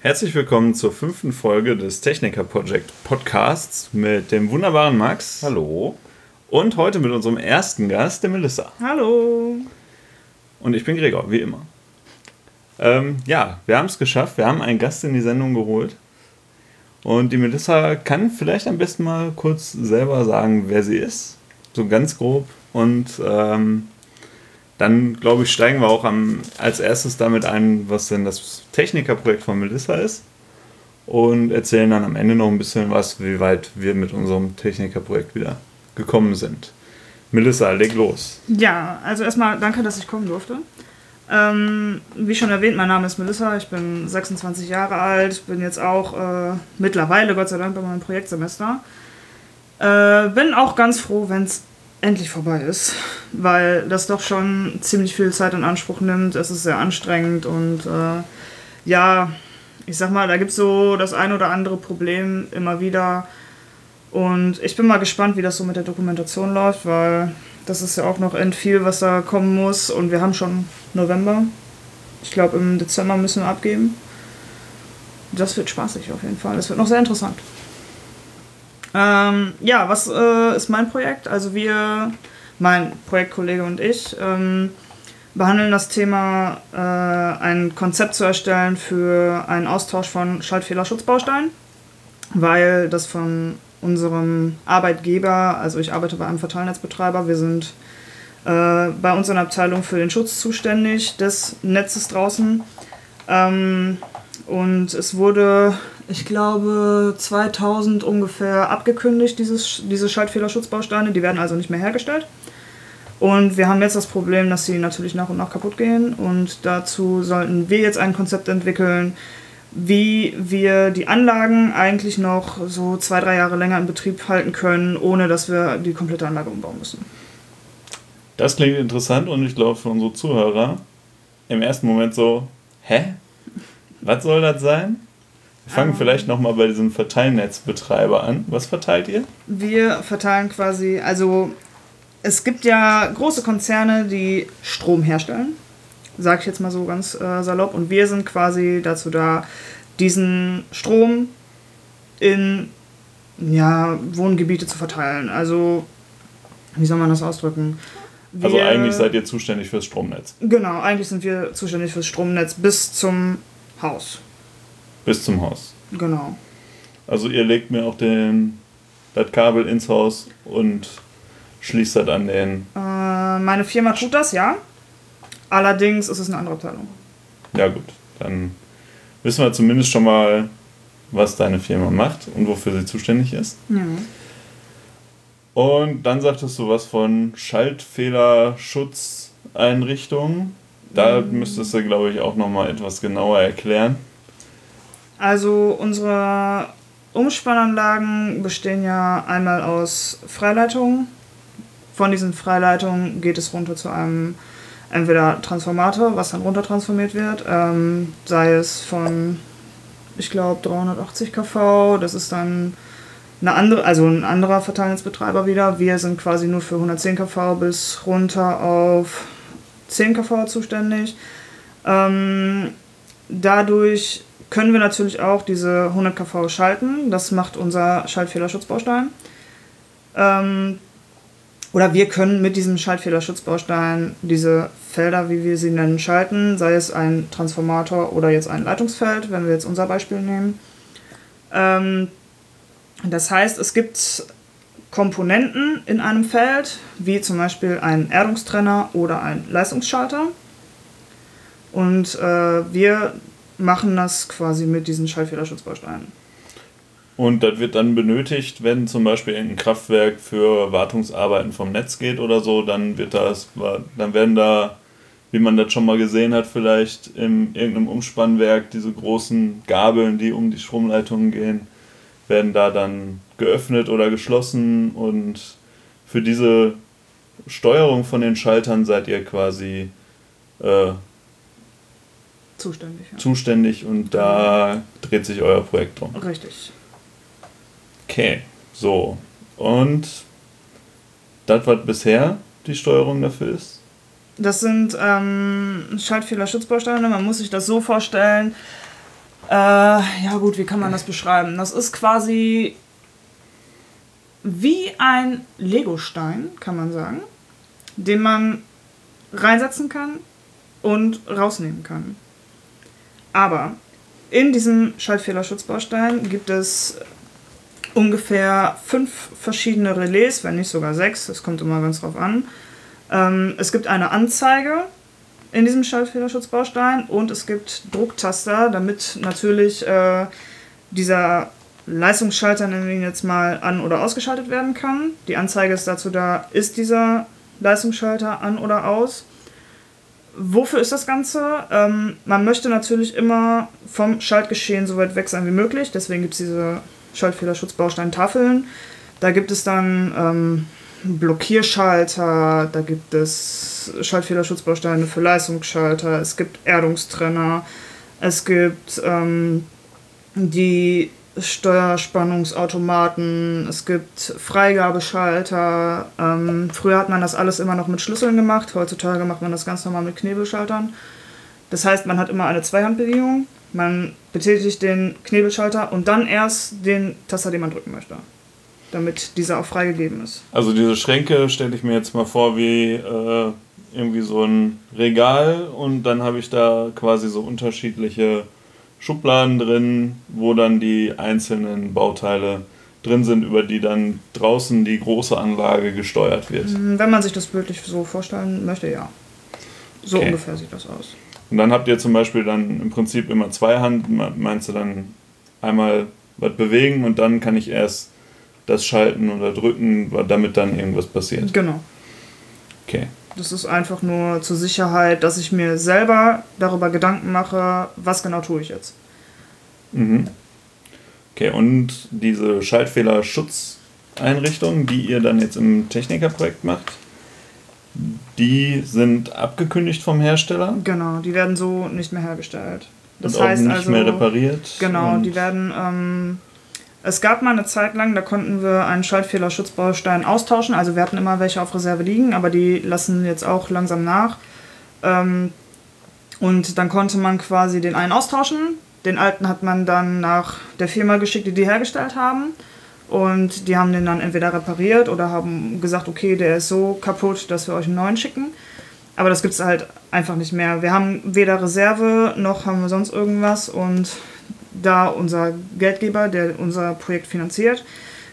Herzlich willkommen zur fünften Folge des Techniker Project Podcasts mit dem wunderbaren Max. Hallo. Und heute mit unserem ersten Gast, der Melissa. Hallo. Und ich bin Gregor, wie immer. Ähm, ja, wir haben es geschafft. Wir haben einen Gast in die Sendung geholt. Und die Melissa kann vielleicht am besten mal kurz selber sagen, wer sie ist. So ganz grob. Und ähm, dann, glaube ich, steigen wir auch am, als erstes damit ein, was denn das Technikerprojekt von Melissa ist. Und erzählen dann am Ende noch ein bisschen was, wie weit wir mit unserem Technikerprojekt wieder gekommen sind. Melissa, leg los. Ja, also erstmal danke, dass ich kommen durfte. Ähm, wie schon erwähnt, mein Name ist Melissa, ich bin 26 Jahre alt, bin jetzt auch äh, mittlerweile, Gott sei Dank, bei meinem Projektsemester. Äh, bin auch ganz froh, wenn es endlich vorbei ist, weil das doch schon ziemlich viel Zeit in Anspruch nimmt. Es ist sehr anstrengend und äh, ja, ich sag mal, da gibt es so das ein oder andere Problem immer wieder. Und ich bin mal gespannt, wie das so mit der Dokumentation läuft, weil das ist ja auch noch end viel, was da kommen muss. Und wir haben schon November. Ich glaube, im Dezember müssen wir abgeben. Das wird spaßig auf jeden Fall. Das wird noch sehr interessant. Ähm, ja, was äh, ist mein Projekt? Also wir, mein Projektkollege und ich, ähm, behandeln das Thema, äh, ein Konzept zu erstellen für einen Austausch von Schaltfehlerschutzbausteinen, weil das von unserem Arbeitgeber, also ich arbeite bei einem Verteilnetzbetreiber, wir sind äh, bei uns in der Abteilung für den Schutz zuständig des Netzes draußen. Ähm, und es wurde, ich glaube, 2000 ungefähr abgekündigt, dieses, diese Schaltfehlerschutzbausteine. Die werden also nicht mehr hergestellt. Und wir haben jetzt das Problem, dass sie natürlich nach und nach kaputt gehen. Und dazu sollten wir jetzt ein Konzept entwickeln, wie wir die Anlagen eigentlich noch so zwei, drei Jahre länger in Betrieb halten können, ohne dass wir die komplette Anlage umbauen müssen. Das klingt interessant und ich glaube für unsere Zuhörer im ersten Moment so, hä? Was soll das sein? Wir fangen ähm. vielleicht nochmal bei diesem Verteilnetzbetreiber an. Was verteilt ihr? Wir verteilen quasi, also es gibt ja große Konzerne, die Strom herstellen, sage ich jetzt mal so ganz äh, salopp, und wir sind quasi dazu da, diesen Strom in ja, Wohngebiete zu verteilen. Also, wie soll man das ausdrücken? Also wir, also eigentlich seid ihr zuständig fürs Stromnetz. Genau, eigentlich sind wir zuständig fürs Stromnetz bis zum Haus. Bis zum Haus. Genau. Also ihr legt mir auch den, das Kabel ins Haus und schließt das an den. Äh, meine Firma tut das, ja. Allerdings ist es eine andere Abteilung. Ja gut, dann wissen wir zumindest schon mal, was deine Firma macht und wofür sie zuständig ist. Ja. Und dann sagtest du was von Schaltfehlerschutzeinrichtungen. Da müsstest du, glaube ich, auch nochmal etwas genauer erklären. Also unsere Umspannanlagen bestehen ja einmal aus Freileitungen. Von diesen Freileitungen geht es runter zu einem entweder Transformator, was dann runtertransformiert wird, ähm, sei es von, ich glaube, 380 kV, das ist dann eine andere, also ein anderer Verteilnetzbetreiber wieder. Wir sind quasi nur für 110 kV bis runter auf 10 kV zuständig. Ähm, dadurch können wir natürlich auch diese 100 kV schalten. Das macht unser Schaltfehlerschutzbaustein. Ähm, oder wir können mit diesem Schaltfehlerschutzbaustein diese Felder, wie wir sie nennen, schalten, sei es ein Transformator oder jetzt ein Leitungsfeld, wenn wir jetzt unser Beispiel nehmen. Ähm, das heißt, es gibt Komponenten in einem Feld, wie zum Beispiel ein Erdungstrenner oder ein Leistungsschalter. Und äh, wir machen das quasi mit diesen Schallfehlerschutzbausteinen. Und das wird dann benötigt, wenn zum Beispiel ein Kraftwerk für Wartungsarbeiten vom Netz geht oder so, dann wird das, dann werden da, wie man das schon mal gesehen hat, vielleicht in irgendeinem Umspannwerk diese großen Gabeln, die um die Stromleitungen gehen, werden da dann geöffnet oder geschlossen und für diese Steuerung von den Schaltern seid ihr quasi äh, zuständig. Ja. Zuständig und da dreht sich euer Projekt drum. Richtig. Okay, so. Und das, was bisher die Steuerung dafür ist? Das sind ähm, Schaltfehler-Schutzbausteine. Man muss sich das so vorstellen, Äh, ja gut, wie kann man das beschreiben? Das ist quasi wie ein Legostein, kann man sagen, den man reinsetzen kann und rausnehmen kann. Aber in diesem Schaltfehlerschutzbaustein gibt es ungefähr fünf verschiedene Relais, wenn nicht sogar sechs, das kommt immer ganz drauf an. Ähm, es gibt eine Anzeige in diesem Schaltfehlerschutzbaustein und es gibt Drucktaster, damit natürlich äh, dieser Leistungsschalter, nennen wir ihn jetzt mal, an- oder ausgeschaltet werden kann. Die Anzeige ist dazu da, ist dieser Leistungsschalter an oder aus. Wofür ist das Ganze? Ähm, man möchte natürlich immer vom Schaltgeschehen so weit weg sein wie möglich, deswegen gibt es diese Schaltfehlerschutzbaustein-Tafeln. Da gibt es dann ähm, Blockierschalter, da gibt es Schaltfehlerschutzbausteine für Leistungsschalter, es gibt Erdungstrenner, es gibt ähm, die Steuerspannungsautomaten, es gibt Freigabeschalter. Ähm, früher hat man das alles immer noch mit Schlüsseln gemacht, heutzutage macht man das ganz normal mit Knebelschaltern. Das heißt, man hat immer eine Zweihandbewegung, man betätigt den Knebelschalter und dann erst den Taster, den man drücken möchte, damit dieser auch freigegeben ist. Also diese Schränke stelle ich mir jetzt mal vor wie äh, irgendwie so ein Regal und dann habe ich da quasi so unterschiedliche Schubladen drin, wo dann die einzelnen Bauteile drin sind, über die dann draußen die große Anlage gesteuert wird. Wenn man sich das bildlich so vorstellen möchte, ja. So Okay. ungefähr sieht das aus. Und dann habt ihr zum Beispiel dann im Prinzip immer zwei Hand, meinst du dann einmal was bewegen und dann kann ich erst das schalten oder drücken, damit dann irgendwas passiert. Genau. Okay. Das ist einfach nur zur Sicherheit, dass ich mir selber darüber Gedanken mache, was genau tue ich jetzt. Mhm. Okay, und diese Schaltfehlerschutzeinrichtungen, die ihr dann jetzt im Technikerprojekt macht, die sind abgekündigt vom Hersteller Genau, die werden so nicht mehr hergestellt. Das und auch heißt nicht also, mehr repariert. genau, die werden. Ähm, es gab mal eine Zeit lang, da konnten wir einen Schaltfehlerschutzbaustein austauschen. Also wir hatten immer welche auf Reserve liegen, aber die lassen jetzt auch langsam nach. Ähm, und dann konnte man quasi den einen austauschen. Den alten hat man dann nach der Firma geschickt, die die hergestellt haben. Und die haben den dann entweder repariert oder haben gesagt, okay, der ist so kaputt, dass wir euch einen neuen schicken. Aber das gibt es halt einfach nicht mehr. Wir haben weder Reserve noch haben wir sonst irgendwas. Und da unser Geldgeber, der unser Projekt finanziert,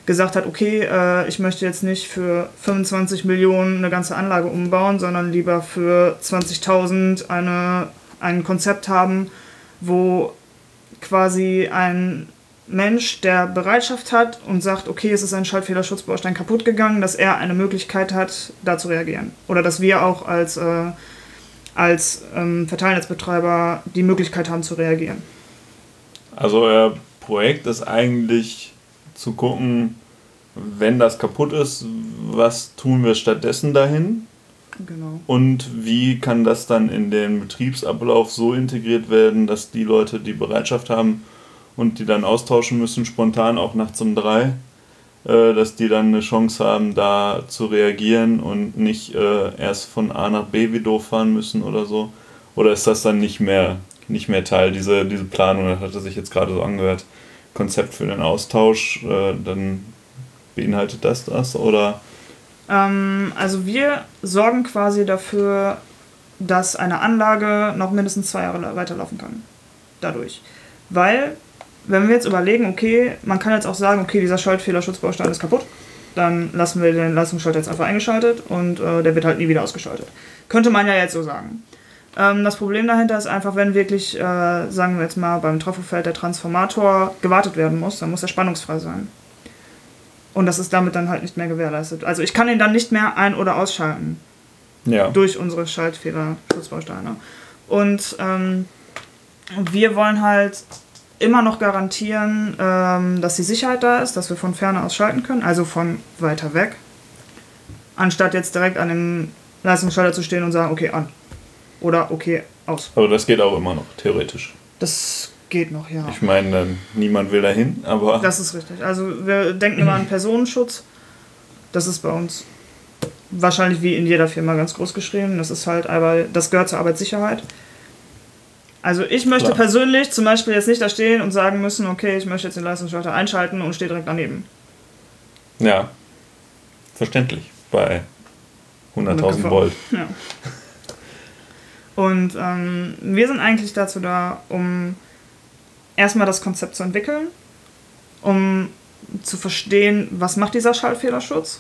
gesagt hat, okay, äh, ich möchte jetzt nicht für 25 Millionen eine ganze Anlage umbauen, sondern lieber für 20.000 eine, ein Konzept haben, wo quasi ein Mensch, der Bereitschaft hat und sagt, okay, es ist ein Schaltfehlerschutzbaustein kaputt gegangen, dass er eine Möglichkeit hat, da zu reagieren. Oder dass wir auch als, äh, als ähm, Verteilnetzbetreiber die Möglichkeit haben zu reagieren. Also euer Projekt ist eigentlich zu gucken, wenn das kaputt ist, was tun wir stattdessen dahin Genau. und wie kann das dann in den Betriebsablauf so integriert werden, dass die Leute, die Bereitschaft haben und die dann austauschen müssen, spontan auch nachts um drei, äh, dass die dann eine Chance haben, da zu reagieren und nicht äh, erst von A nach B wie doof fahren müssen oder so. Oder ist das dann nicht mehr, nicht mehr Teil, diese, diese Planung, das hatte sich jetzt gerade so angehört, Konzept für den Austausch, äh, dann beinhaltet das das oder? Ähm, also wir sorgen quasi dafür, dass eine Anlage noch mindestens zwei Jahre la- weiterlaufen kann. Dadurch. Weil, wenn wir jetzt überlegen, okay, man kann jetzt auch sagen, okay, dieser Schaltfehlerschutzbaustein ist kaputt, dann lassen wir den Leistungsschalter jetzt einfach eingeschaltet und äh, der wird halt nie wieder ausgeschaltet. Könnte man ja jetzt so sagen. Ähm, das Problem dahinter ist einfach, wenn wirklich, äh, sagen wir jetzt mal, beim Trafofeld der Transformator gewartet werden muss, dann muss er spannungsfrei sein. Und das ist damit dann halt nicht mehr gewährleistet. Also ich kann ihn dann nicht mehr ein- oder ausschalten Ja. durch unsere Schaltfehler-Schutzbausteine. Und ähm, wir wollen halt immer noch garantieren, ähm, dass die Sicherheit da ist, dass wir von ferne aus schalten können, also von weiter weg. Anstatt jetzt direkt an dem Leistungsschalter zu stehen und sagen, okay, an. Oder okay, aus. Aber das geht auch immer noch, theoretisch. Das geht noch, ja. Ich meine, ähm, niemand will dahin, aber Das ist richtig. Also wir denken immer an Personenschutz. Das ist bei uns wahrscheinlich wie in jeder Firma ganz groß geschrieben. Das ist halt aber, das gehört zur Arbeitssicherheit. Also ich möchte Klar. persönlich zum Beispiel jetzt nicht da stehen und sagen müssen, okay, ich möchte jetzt den Leistungsschalter einschalten und stehe direkt daneben. Ja. Verständlich. Bei 100.000 Ungefähr. Volt. Ja. Und ähm, wir sind eigentlich dazu da, um erstmal das Konzept zu entwickeln, um zu verstehen, was macht dieser Schaltfehlerschutz,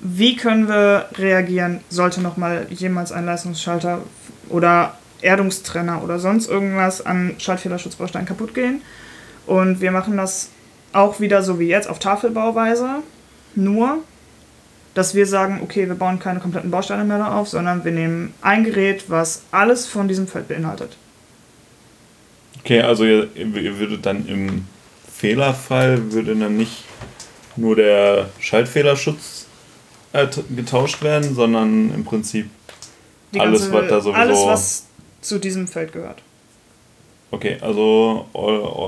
wie können wir reagieren, sollte nochmal jemals ein Leistungsschalter oder Erdungstrenner oder sonst irgendwas an Schaltfehlerschutzbausteinen kaputt gehen. Und wir machen das auch wieder so wie jetzt auf Tafelbauweise, nur dass wir sagen, okay, wir bauen keine kompletten Bausteine mehr da auf, sondern wir nehmen ein Gerät, was alles von diesem Feld beinhaltet. Okay, also ihr, ihr würdet dann im Fehlerfall würde dann nicht nur der Schaltfehlerschutz äh, getauscht werden, sondern im Prinzip Die Alles, was da sowieso- Alles, was zu diesem Feld gehört. Okay, also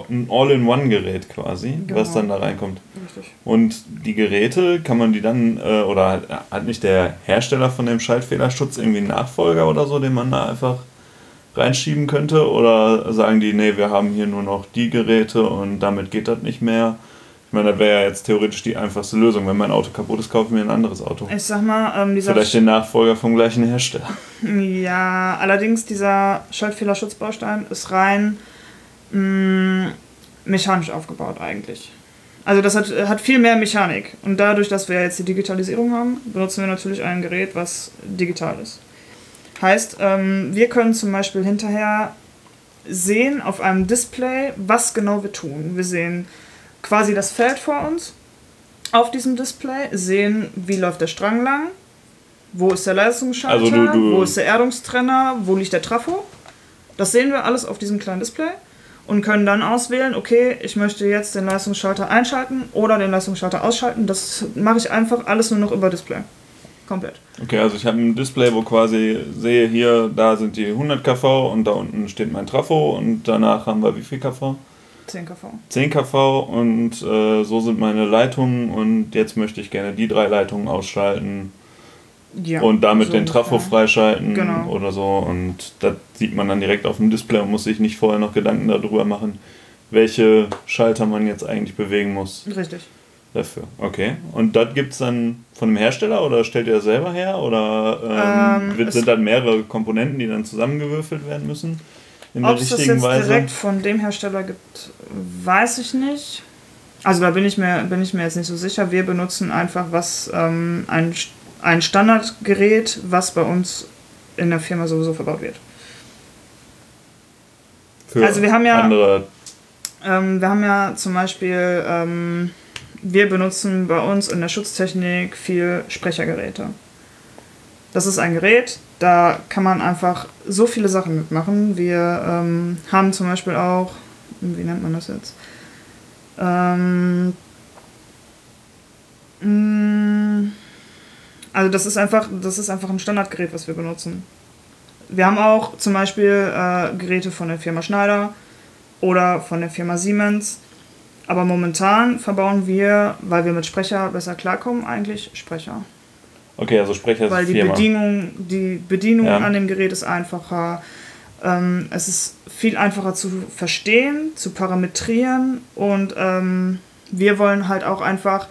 ein All-in-One-Gerät quasi, was Genau. dann da reinkommt. Richtig. Und die Geräte kann man die dann, äh, oder hat, hat nicht der Hersteller von dem Schaltfehlerschutz irgendwie einen Nachfolger oder so, den man da einfach reinschieben könnte? Oder sagen die, nee, wir haben hier nur noch die Geräte und damit geht das nicht mehr? Ich meine, das wäre ja jetzt theoretisch die einfachste Lösung. Wenn mein Auto kaputt ist, kaufe ich mir ein anderes Auto. Ich sag mal, ähm, dieser Vielleicht den Nachfolger vom gleichen Hersteller. Ja, allerdings dieser Schaltfehlerschutzbaustein ist rein mh, mechanisch aufgebaut eigentlich. Also das hat, hat viel mehr Mechanik. Und dadurch, dass wir jetzt die Digitalisierung haben, benutzen wir natürlich ein Gerät, was digital ist. Heißt, ähm, wir können zum Beispiel hinterher sehen auf einem Display, was genau wir tun. Wir sehen quasi das Feld vor uns auf diesem Display, sehen, wie läuft der Strang lang, wo ist der Leistungsschalter, Also du- du- wo ist der Erdungstrenner, wo liegt der Trafo. Das sehen wir alles auf diesem kleinen Display und können dann auswählen, okay, ich möchte jetzt den Leistungsschalter einschalten oder den Leistungsschalter ausschalten. Das mache ich einfach alles nur noch über Display. Komplett. Okay, also ich habe ein Display, wo quasi sehe hier, da sind die 100 kV und da unten steht mein Trafo und danach haben wir wie viel kV? 10 kV. 10 kV und äh, so sind meine Leitungen und jetzt möchte ich gerne die drei Leitungen ausschalten Ja, und damit so den Trafo ungefähr. freischalten Genau. oder so und das sieht man dann direkt auf dem Display und muss sich nicht vorher noch Gedanken darüber machen, welche Schalter man jetzt eigentlich bewegen muss Richtig. dafür. Okay. Und das gibt es dann von dem Hersteller oder stellt ihr das selber her oder ähm, Ähm, sind dann mehrere Komponenten, die dann zusammengewürfelt werden müssen in Ob der es das richtigen jetzt Weise? direkt von dem Hersteller gibt, weiß ich nicht. Also da bin ich mir, bin ich mir jetzt nicht so sicher. Wir benutzen einfach was ähm, ein, ein Standardgerät, was bei uns in der Firma sowieso verbaut wird. Für Also wir haben ja- andere Ähm, wir haben ja zum Beispiel, ähm, wir benutzen bei uns in der Schutztechnik viel Sprechergeräte. Das ist ein Gerät, da kann man einfach so viele Sachen mitmachen. Wir ähm, haben zum Beispiel auch, wie nennt man das jetzt? Ähm, mh, also das ist einfach, das ist einfach ein Standardgerät, was wir benutzen. Wir haben auch zum Beispiel äh, Geräte von der Firma Schneider oder von der Firma Siemens. Aber momentan verbauen wir, weil wir mit Sprecher besser klarkommen, eigentlich Sprecher. Okay, also Sprecher Weil die Firma. Bedienung, die Bedienung Ja. an dem Gerät ist einfacher. Ähm, es ist viel einfacher zu verstehen, zu parametrieren und ähm, wir wollen halt auch einfach,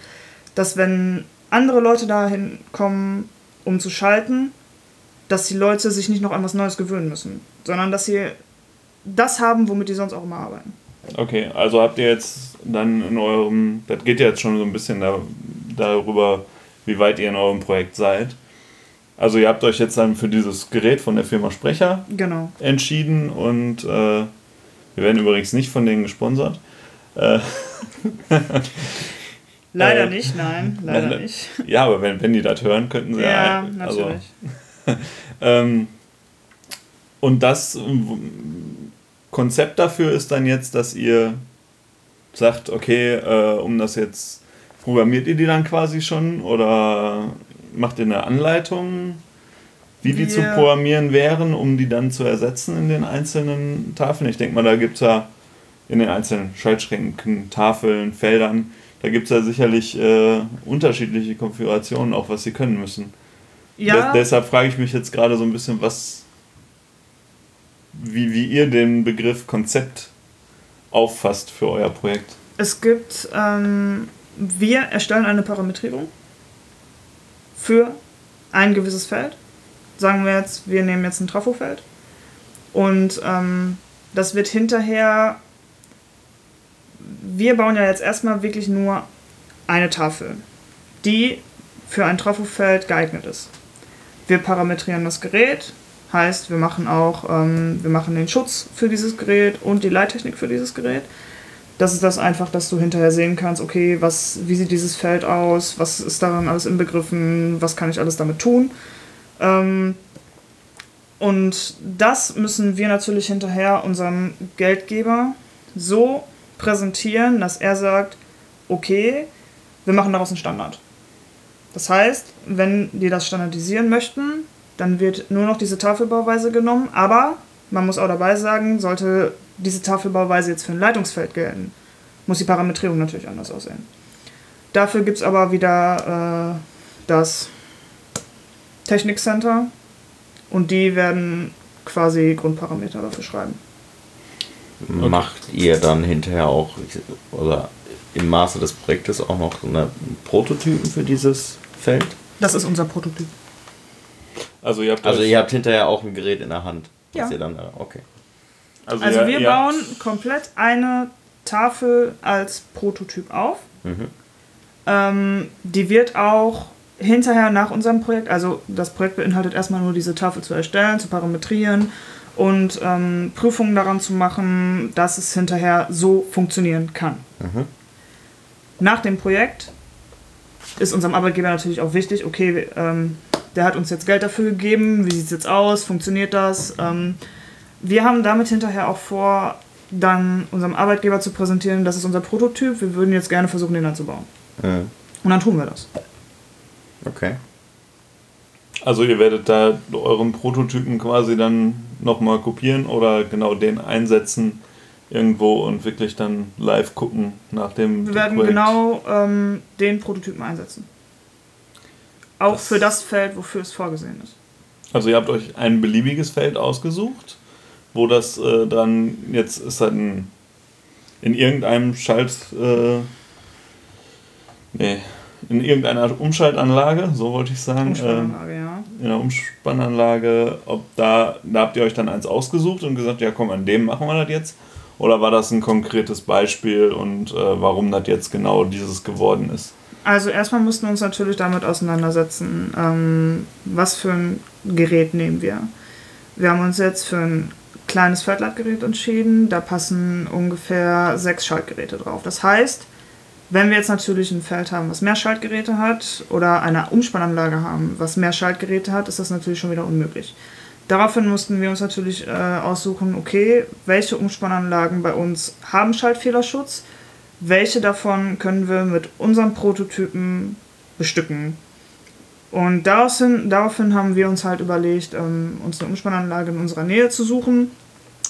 dass wenn andere Leute dahin kommen, um zu schalten, dass die Leute sich nicht noch an was Neues gewöhnen müssen, sondern dass sie das haben, womit die sonst auch immer arbeiten. Okay, also habt ihr jetzt dann in eurem, das geht ja jetzt schon so ein bisschen da, darüber, wie weit ihr in eurem Projekt seid. Also ihr habt euch jetzt dann für dieses Gerät von der Firma Sprecher Genau. entschieden und äh, wir werden übrigens nicht von denen gesponsert. Äh, Leider Äh, nicht, nein, leider nein, nicht. ja, aber wenn, wenn die das hören, könnten sie Ja, also, natürlich. Ähm, und das Konzept dafür ist dann jetzt, dass ihr sagt, okay, äh, um das jetzt, programmiert ihr die dann quasi schon oder macht ihr eine Anleitung, wie die zu Wir- programmieren wären, um die dann zu ersetzen in den einzelnen Tafeln? Ich denke mal, da gibt es ja in den einzelnen Schaltschränken, Tafeln, Feldern, da gibt es ja sicherlich äh, unterschiedliche Konfigurationen, auch was sie können müssen. Ja, Des, deshalb frage ich mich jetzt gerade so ein bisschen, was wie, wie ihr den Begriff Konzept auffasst für euer Projekt. Es gibt, ähm, wir erstellen eine Parametrierung für ein gewisses Feld. Sagen wir jetzt, wir nehmen jetzt ein Trafofeld und ähm, das wird hinterher, wir bauen ja jetzt erstmal wirklich nur eine Tafel, die für ein Trafofeld geeignet ist. Wir parametrieren das Gerät, heißt, wir machen auch, ähm, wir machen den Schutz für dieses Gerät und die Leittechnik für dieses Gerät. Das ist das einfach, dass du hinterher sehen kannst, okay, was, wie sieht dieses Feld aus, was ist daran alles inbegriffen, was kann ich alles damit tun. Ähm, und das müssen wir natürlich hinterher unserem Geldgeber so präsentieren, dass er sagt, okay, wir machen daraus einen Standard. Das heißt, wenn die das standardisieren möchten, dann wird nur noch diese Tafelbauweise genommen, aber man muss auch dabei sagen, sollte diese Tafelbauweise jetzt für ein Leitungsfeld gelten, muss die Parametrierung natürlich anders aussehen. Dafür gibt es aber wieder äh, das Technikcenter und die werden quasi Grundparameter dafür schreiben. Macht ihr dann hinterher auch, oder im Maße des Projektes auch noch eine Prototypen für dieses Feld? Das ist unser Prototyp. Also ihr habt, also ihr habt hinterher auch ein Gerät in der Hand. Ja. Ihr dann, äh, okay. Also, also ihr, wir ihr bauen komplett eine Tafel als Prototyp auf. Mhm. Ähm, die wird auch hinterher nach unserem Projekt, also das Projekt beinhaltet erstmal nur diese Tafel zu erstellen, zu parametrieren und ähm, Prüfungen daran zu machen, dass es hinterher so funktionieren kann. Mhm. Nach dem Projekt ist unserem Arbeitgeber natürlich auch wichtig, okay, ähm, der hat uns jetzt Geld dafür gegeben, wie sieht es jetzt aus, funktioniert das? Ähm, wir haben damit hinterher auch vor, dann unserem Arbeitgeber zu präsentieren, das ist unser Prototyp, wir würden jetzt gerne versuchen, den anzubauen. Mhm. Und dann tun wir das. Okay. Also ihr werdet da euren Prototypen quasi dann nochmal kopieren oder genau den einsetzen irgendwo und wirklich dann live gucken nach dem Wir werden Projekt. genau ähm, den Prototypen einsetzen. Auch das für das Feld, wofür es vorgesehen ist. Also ihr habt euch ein beliebiges Feld ausgesucht, wo das äh, dann jetzt ist halt ein, in irgendeinem Schalt... Äh, nee, in irgendeiner Umschaltanlage, so wollte ich sagen. Umspannanlage, ähm, ja. In einer Umspannanlage, ob da, da habt ihr euch dann eins ausgesucht und gesagt, ja komm, an dem machen wir das jetzt. Oder war das ein konkretes Beispiel und äh, warum das jetzt genau dieses geworden ist? Also erstmal mussten wir uns natürlich damit auseinandersetzen, ähm, was für ein Gerät nehmen wir. Wir haben uns jetzt für ein kleines Feldleitgerät entschieden. Da passen ungefähr sechs Schaltgeräte drauf. Das heißt, wenn wir jetzt natürlich ein Feld haben, was mehr Schaltgeräte hat oder eine Umspannanlage haben, was mehr Schaltgeräte hat, ist das natürlich schon wieder unmöglich. Daraufhin mussten wir uns natürlich äh, aussuchen, okay, welche Umspannanlagen bei uns haben Schaltfehlerschutz, welche davon können wir mit unseren Prototypen bestücken. Und daraufhin, daraufhin haben wir uns halt überlegt, ähm, uns eine Umspannanlage in unserer Nähe zu suchen.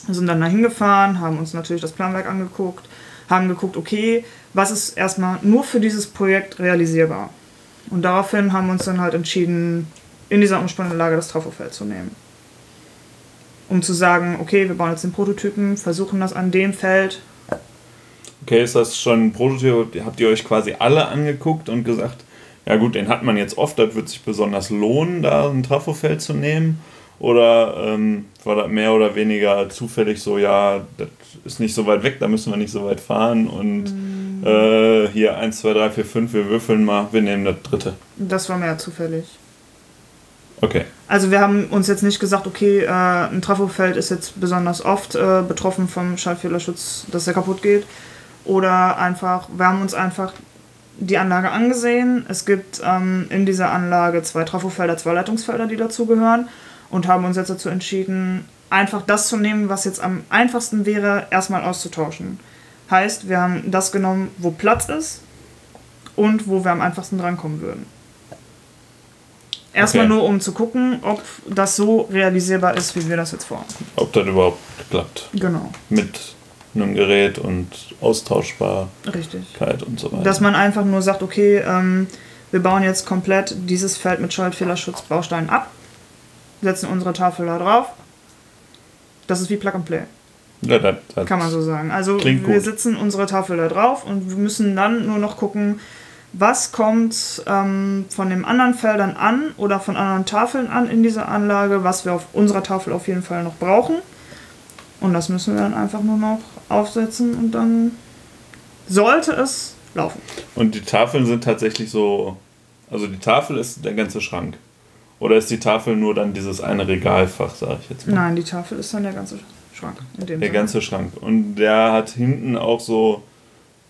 Wir sind dann da hingefahren, haben uns natürlich das Planwerk angeguckt, haben geguckt, okay, was ist erstmal nur für dieses Projekt realisierbar. Und daraufhin haben wir uns dann halt entschieden, in dieser Umspannanlage das Trafofeld zu nehmen. Um zu sagen, okay, wir bauen jetzt den Prototypen, versuchen das an dem Feld. Okay, ist das schon ein Prototyp? Habt ihr euch quasi alle angeguckt und gesagt, ja gut, den hat man jetzt oft, das wird sich besonders lohnen, da ein Trafofeld zu nehmen? Oder ähm, war das mehr oder weniger zufällig so, ja, das ist nicht so weit weg, da müssen wir nicht so weit fahren und mm. äh, hier 1, 2, 3, 4, 5, wir würfeln mal, wir nehmen das dritte. Das war mehr zufällig. Okay. Also wir haben uns jetzt nicht gesagt, okay, äh, ein Trafofeld ist jetzt besonders oft äh, betroffen vom Schaltfehlerschutz, dass er kaputt geht. Oder einfach, wir haben uns einfach die Anlage angesehen. Es gibt ähm, in dieser Anlage zwei Trafofelder, zwei Leitungsfelder, die dazugehören und haben uns jetzt dazu entschieden, einfach das zu nehmen, was jetzt am einfachsten wäre, erstmal auszutauschen. Heißt, wir haben das genommen, wo Platz ist und wo wir am einfachsten drankommen würden. Erstmal okay. nur, um zu gucken, ob das so realisierbar ist, wie wir das jetzt vorhaben. Ob das überhaupt klappt. Genau. Mit einem Gerät und Austauschbarkeit Richtig. und so weiter. Dass man einfach nur sagt, okay, ähm, wir bauen jetzt komplett dieses Feld mit Schaltfehlerschutz Bausteinen ab setzen unsere Tafel da drauf Das ist wie Plug and Play. Ja, das, das Kann man so sagen. Also wir gut. sitzen unsere Tafel da drauf und wir müssen dann nur noch gucken, was kommt ähm, von den anderen Feldern an oder von anderen Tafeln an in dieser Anlage, was wir auf unserer Tafel auf jeden Fall noch brauchen. Und das müssen wir dann einfach nur noch aufsetzen und dann sollte es laufen. Und die Tafeln sind tatsächlich so. Also die Tafel ist der ganze Schrank. Oder ist die Tafel nur dann dieses eine Regalfach, sag ich jetzt mal? Nein, die Tafel ist dann der ganze Schrank. In dem Der Sinne. ganze Schrank. Und der hat hinten auch so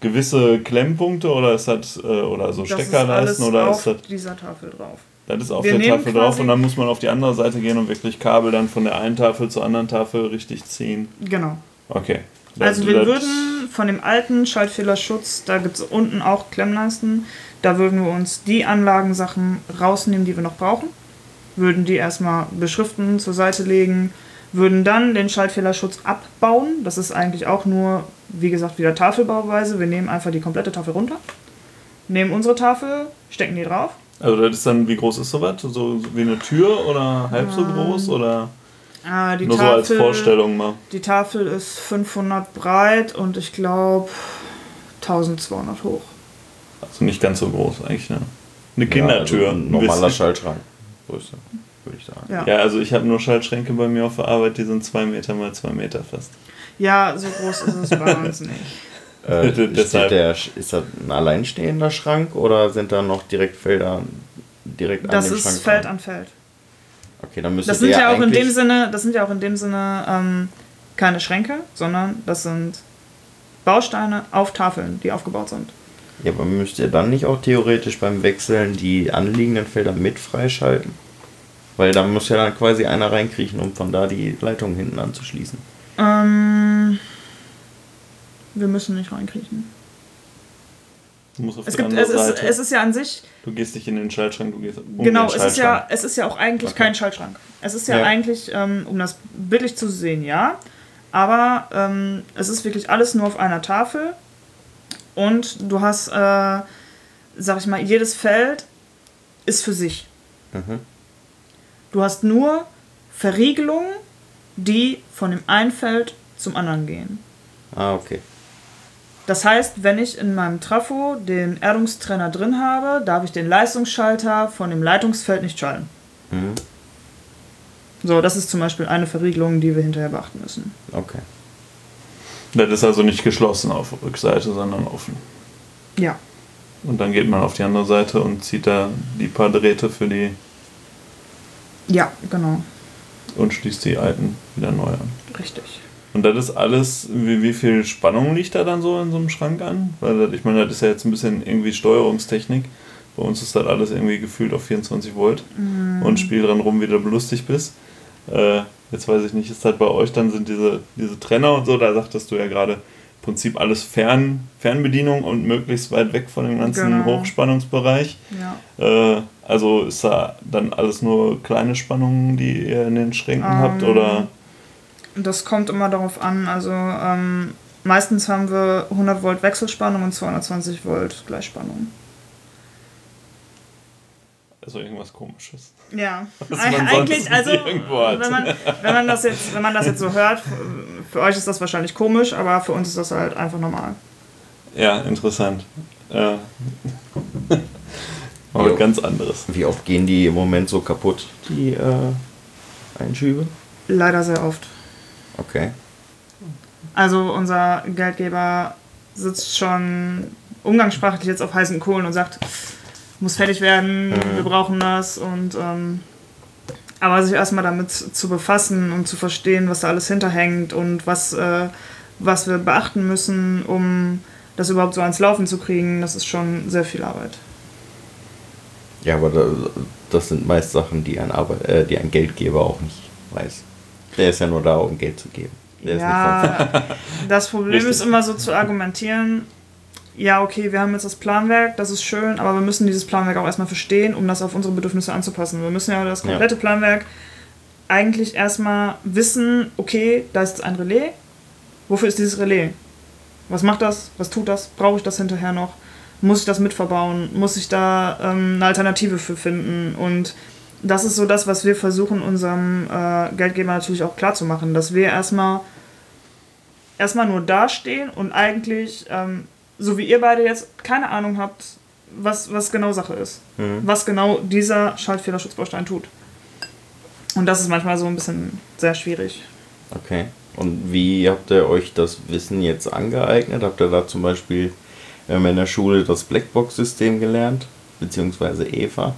gewisse Klemmpunkte oder ist das, äh, oder so Das ist Steckerleisten alles oder auf ist das. dieser Tafel drauf. Das ist auf Wir der Tafel drauf und dann muss man auf die andere Seite gehen und wirklich Kabel dann von der einen Tafel zur anderen Tafel richtig ziehen. Genau. Okay. Also wir würden von dem alten Schaltfehlerschutz, da gibt es unten auch Klemmleisten, da würden wir uns die Anlagensachen rausnehmen, die wir noch brauchen, würden die erstmal beschriften, zur Seite legen, würden dann den Schaltfehlerschutz abbauen. Das ist eigentlich auch nur, wie gesagt, wieder Tafelbauweise. Wir nehmen einfach die komplette Tafel runter, nehmen unsere Tafel, stecken die drauf. Also das ist dann, wie groß ist sowas? So, so wie eine Tür oder halb so groß oder Äh, die nur so als Tafel- Vorstellung mal? Die Tafel ist 500 breit und ich glaube 1200 hoch. Also nicht ganz so groß eigentlich, ne? Eine Kindertür. Ja, also ein normaler bisschen. Schaltschrank. Größe, würde ich sagen. Ja. Ja, also ich habe nur Schaltschränke bei mir auf der Arbeit, die sind zwei Meter mal zwei Meter fast. Ja, so groß ist es bei uns nicht. Äh, steht der, ist das ein alleinstehender Schrank oder sind da noch direkt Felder direkt Das an dem ist Schrank? Feld dran? an Feld. Okay, dann müsste Das sind ja auch in dem Sinne, das sind ja auch in dem Sinne ähm, keine Schränke, sondern das sind Bausteine auf Tafeln, die aufgebaut sind. Ja, aber müsst ihr dann nicht auch theoretisch beim Wechseln die anliegenden Felder mit freischalten? Weil da muss ja dann quasi einer reinkriechen, um von da die Leitung hinten anzuschließen. Ähm, wir müssen nicht reinkriechen. Du musst auf Es die gibt, andere es ist, Seite. es ist ja an sich, du gehst nicht in den Schaltschrank, du gehst um genau, den es ist, ja, es ist ja auch eigentlich Okay. kein Schaltschrank. Es ist ja, Ja. eigentlich, ähm, um das bildlich zu sehen, ja. Aber ähm, es ist wirklich alles nur auf einer Tafel. Und du hast, äh, sag ich mal, jedes Feld ist für sich. Mhm. Du hast nur Verriegelungen, die von dem einen Feld zum anderen gehen. Ah, okay. Das heißt, wenn ich in meinem Trafo den Erdungstrenner drin habe, darf ich den Leistungsschalter von dem Leitungsfeld nicht schalten. Mhm. So, das ist zum Beispiel eine Verriegelung, die wir hinterher beachten müssen. Okay. Das ist also nicht geschlossen auf Rückseite, sondern offen. Ja, Und dann geht man auf die andere Seite und zieht da die paar Drähte für die ja, genau, und schließt die alten wieder neu an. richtig. Und das ist alles, wie, wie viel Spannung liegt da dann so in so einem Schrank an? Weil das, ich meine, das ist ja jetzt ein bisschen irgendwie Steuerungstechnik. Bei uns ist das alles irgendwie gefühlt auf 24 Volt und spiel dran rum, wie du lustig bist. Äh, jetzt weiß ich nicht, ist das bei euch dann sind diese, diese Trenner und so, da sagtest du ja gerade im Prinzip alles Fern, Fernbedienung und möglichst weit weg von dem ganzen Genau. Hochspannungsbereich. Ja. Äh, also ist da dann alles nur kleine Spannungen, die ihr in den Schränken habt Ähm, oder? Das kommt immer darauf an. Also ähm, meistens haben wir 100 Volt Wechselspannung und 220 Volt Gleichspannung. Also irgendwas komisches. Ja, eigentlich, also wenn man, wenn, man das jetzt, wenn man das jetzt so hört, für euch ist das wahrscheinlich komisch, aber für uns ist das halt einfach normal. Ja, interessant. Äh. Aber ganz anderes. Wie oft gehen die im Moment so kaputt, die äh, Einschübe? Leider sehr oft. Okay. Also unser Geldgeber sitzt schon umgangssprachlich jetzt auf heißen Kohlen und sagt, muss fertig werden, wir brauchen das und ähm, aber sich erstmal damit zu befassen und zu verstehen, was da alles hinterhängt und was, äh, was wir beachten müssen, um das überhaupt so ans Laufen zu kriegen, das ist schon sehr viel Arbeit. Ja, aber da, das sind meist Sachen, die ein, Arbeit, äh, die ein Geldgeber auch nicht weiß. Der ist ja nur da, um Geld zu geben. Der Ja, das Problem Richtig. ist immer so zu argumentieren, ja, okay, wir haben jetzt das Planwerk, das ist schön, aber wir müssen dieses Planwerk auch erstmal verstehen, um das auf unsere Bedürfnisse anzupassen. Wir müssen ja das Ja. komplette Planwerk eigentlich erstmal wissen, okay, da ist jetzt ein Relais. Wofür ist dieses Relais? Was macht das? Was tut das? Brauche ich das hinterher noch? Muss ich das mitverbauen? Muss ich da ähm, eine Alternative für finden? Und das ist so das, was wir versuchen, unserem äh, Geldgeber natürlich auch klarzumachen, dass wir erstmal erstmal nur dastehen und eigentlich, ähm, so wie ihr beide jetzt, keine Ahnung habt, was, was genau Sache ist. Mhm. Was genau dieser Schaltfehlerschutzbaustein tut. Und das ist manchmal so ein bisschen sehr schwierig. Okay. Und wie habt ihr euch das Wissen jetzt angeeignet? Habt ihr da zum Beispiel ähm, in der Schule das Blackbox-System gelernt? Beziehungsweise Eva?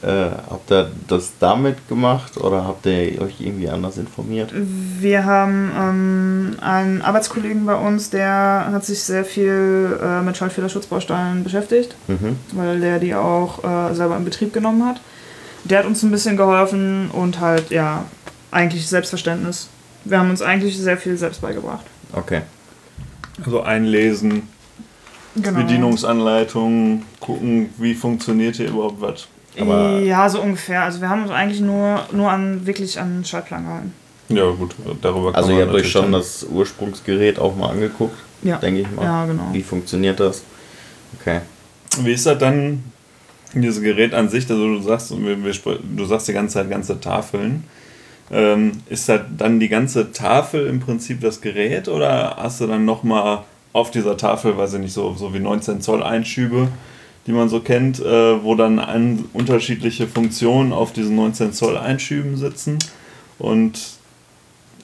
Äh, habt ihr das damit gemacht oder habt ihr euch irgendwie anders informiert? Wir haben ähm, einen Arbeitskollegen bei uns, der hat sich sehr viel äh, mit Schaltfehlerschutzbausteinen beschäftigt, Mhm. weil der die auch äh, selber in Betrieb genommen hat. Der hat uns ein bisschen geholfen und halt, ja, eigentlich Selbstverständnis. Wir haben uns eigentlich sehr viel selbst beigebracht. Okay. Also einlesen, Genau. Bedienungsanleitungen, gucken, wie funktioniert hier überhaupt was. Aber- ja, so ungefähr. Also wir haben uns eigentlich nur, nur an wirklich an Schaltplan gehalten. Ja, gut, darüber kann Also man ihr habt euch schon dann- das Ursprungsgerät auch mal angeguckt, Ja. denke ich mal. Ja, genau. Wie funktioniert das? Okay. Wie ist das dann, dieses Gerät an sich? Also du sagst, wir, wir, spr- du sagst die ganze Zeit ganze Tafeln. Ähm, ist das dann die ganze Tafel im Prinzip das Gerät oder hast du dann nochmal auf dieser Tafel, weiß ich nicht, so, so wie 19 Zoll Einschübe, die man so kennt, äh, wo dann an unterschiedliche Funktionen auf diesen 19 Zoll Einschüben sitzen? Und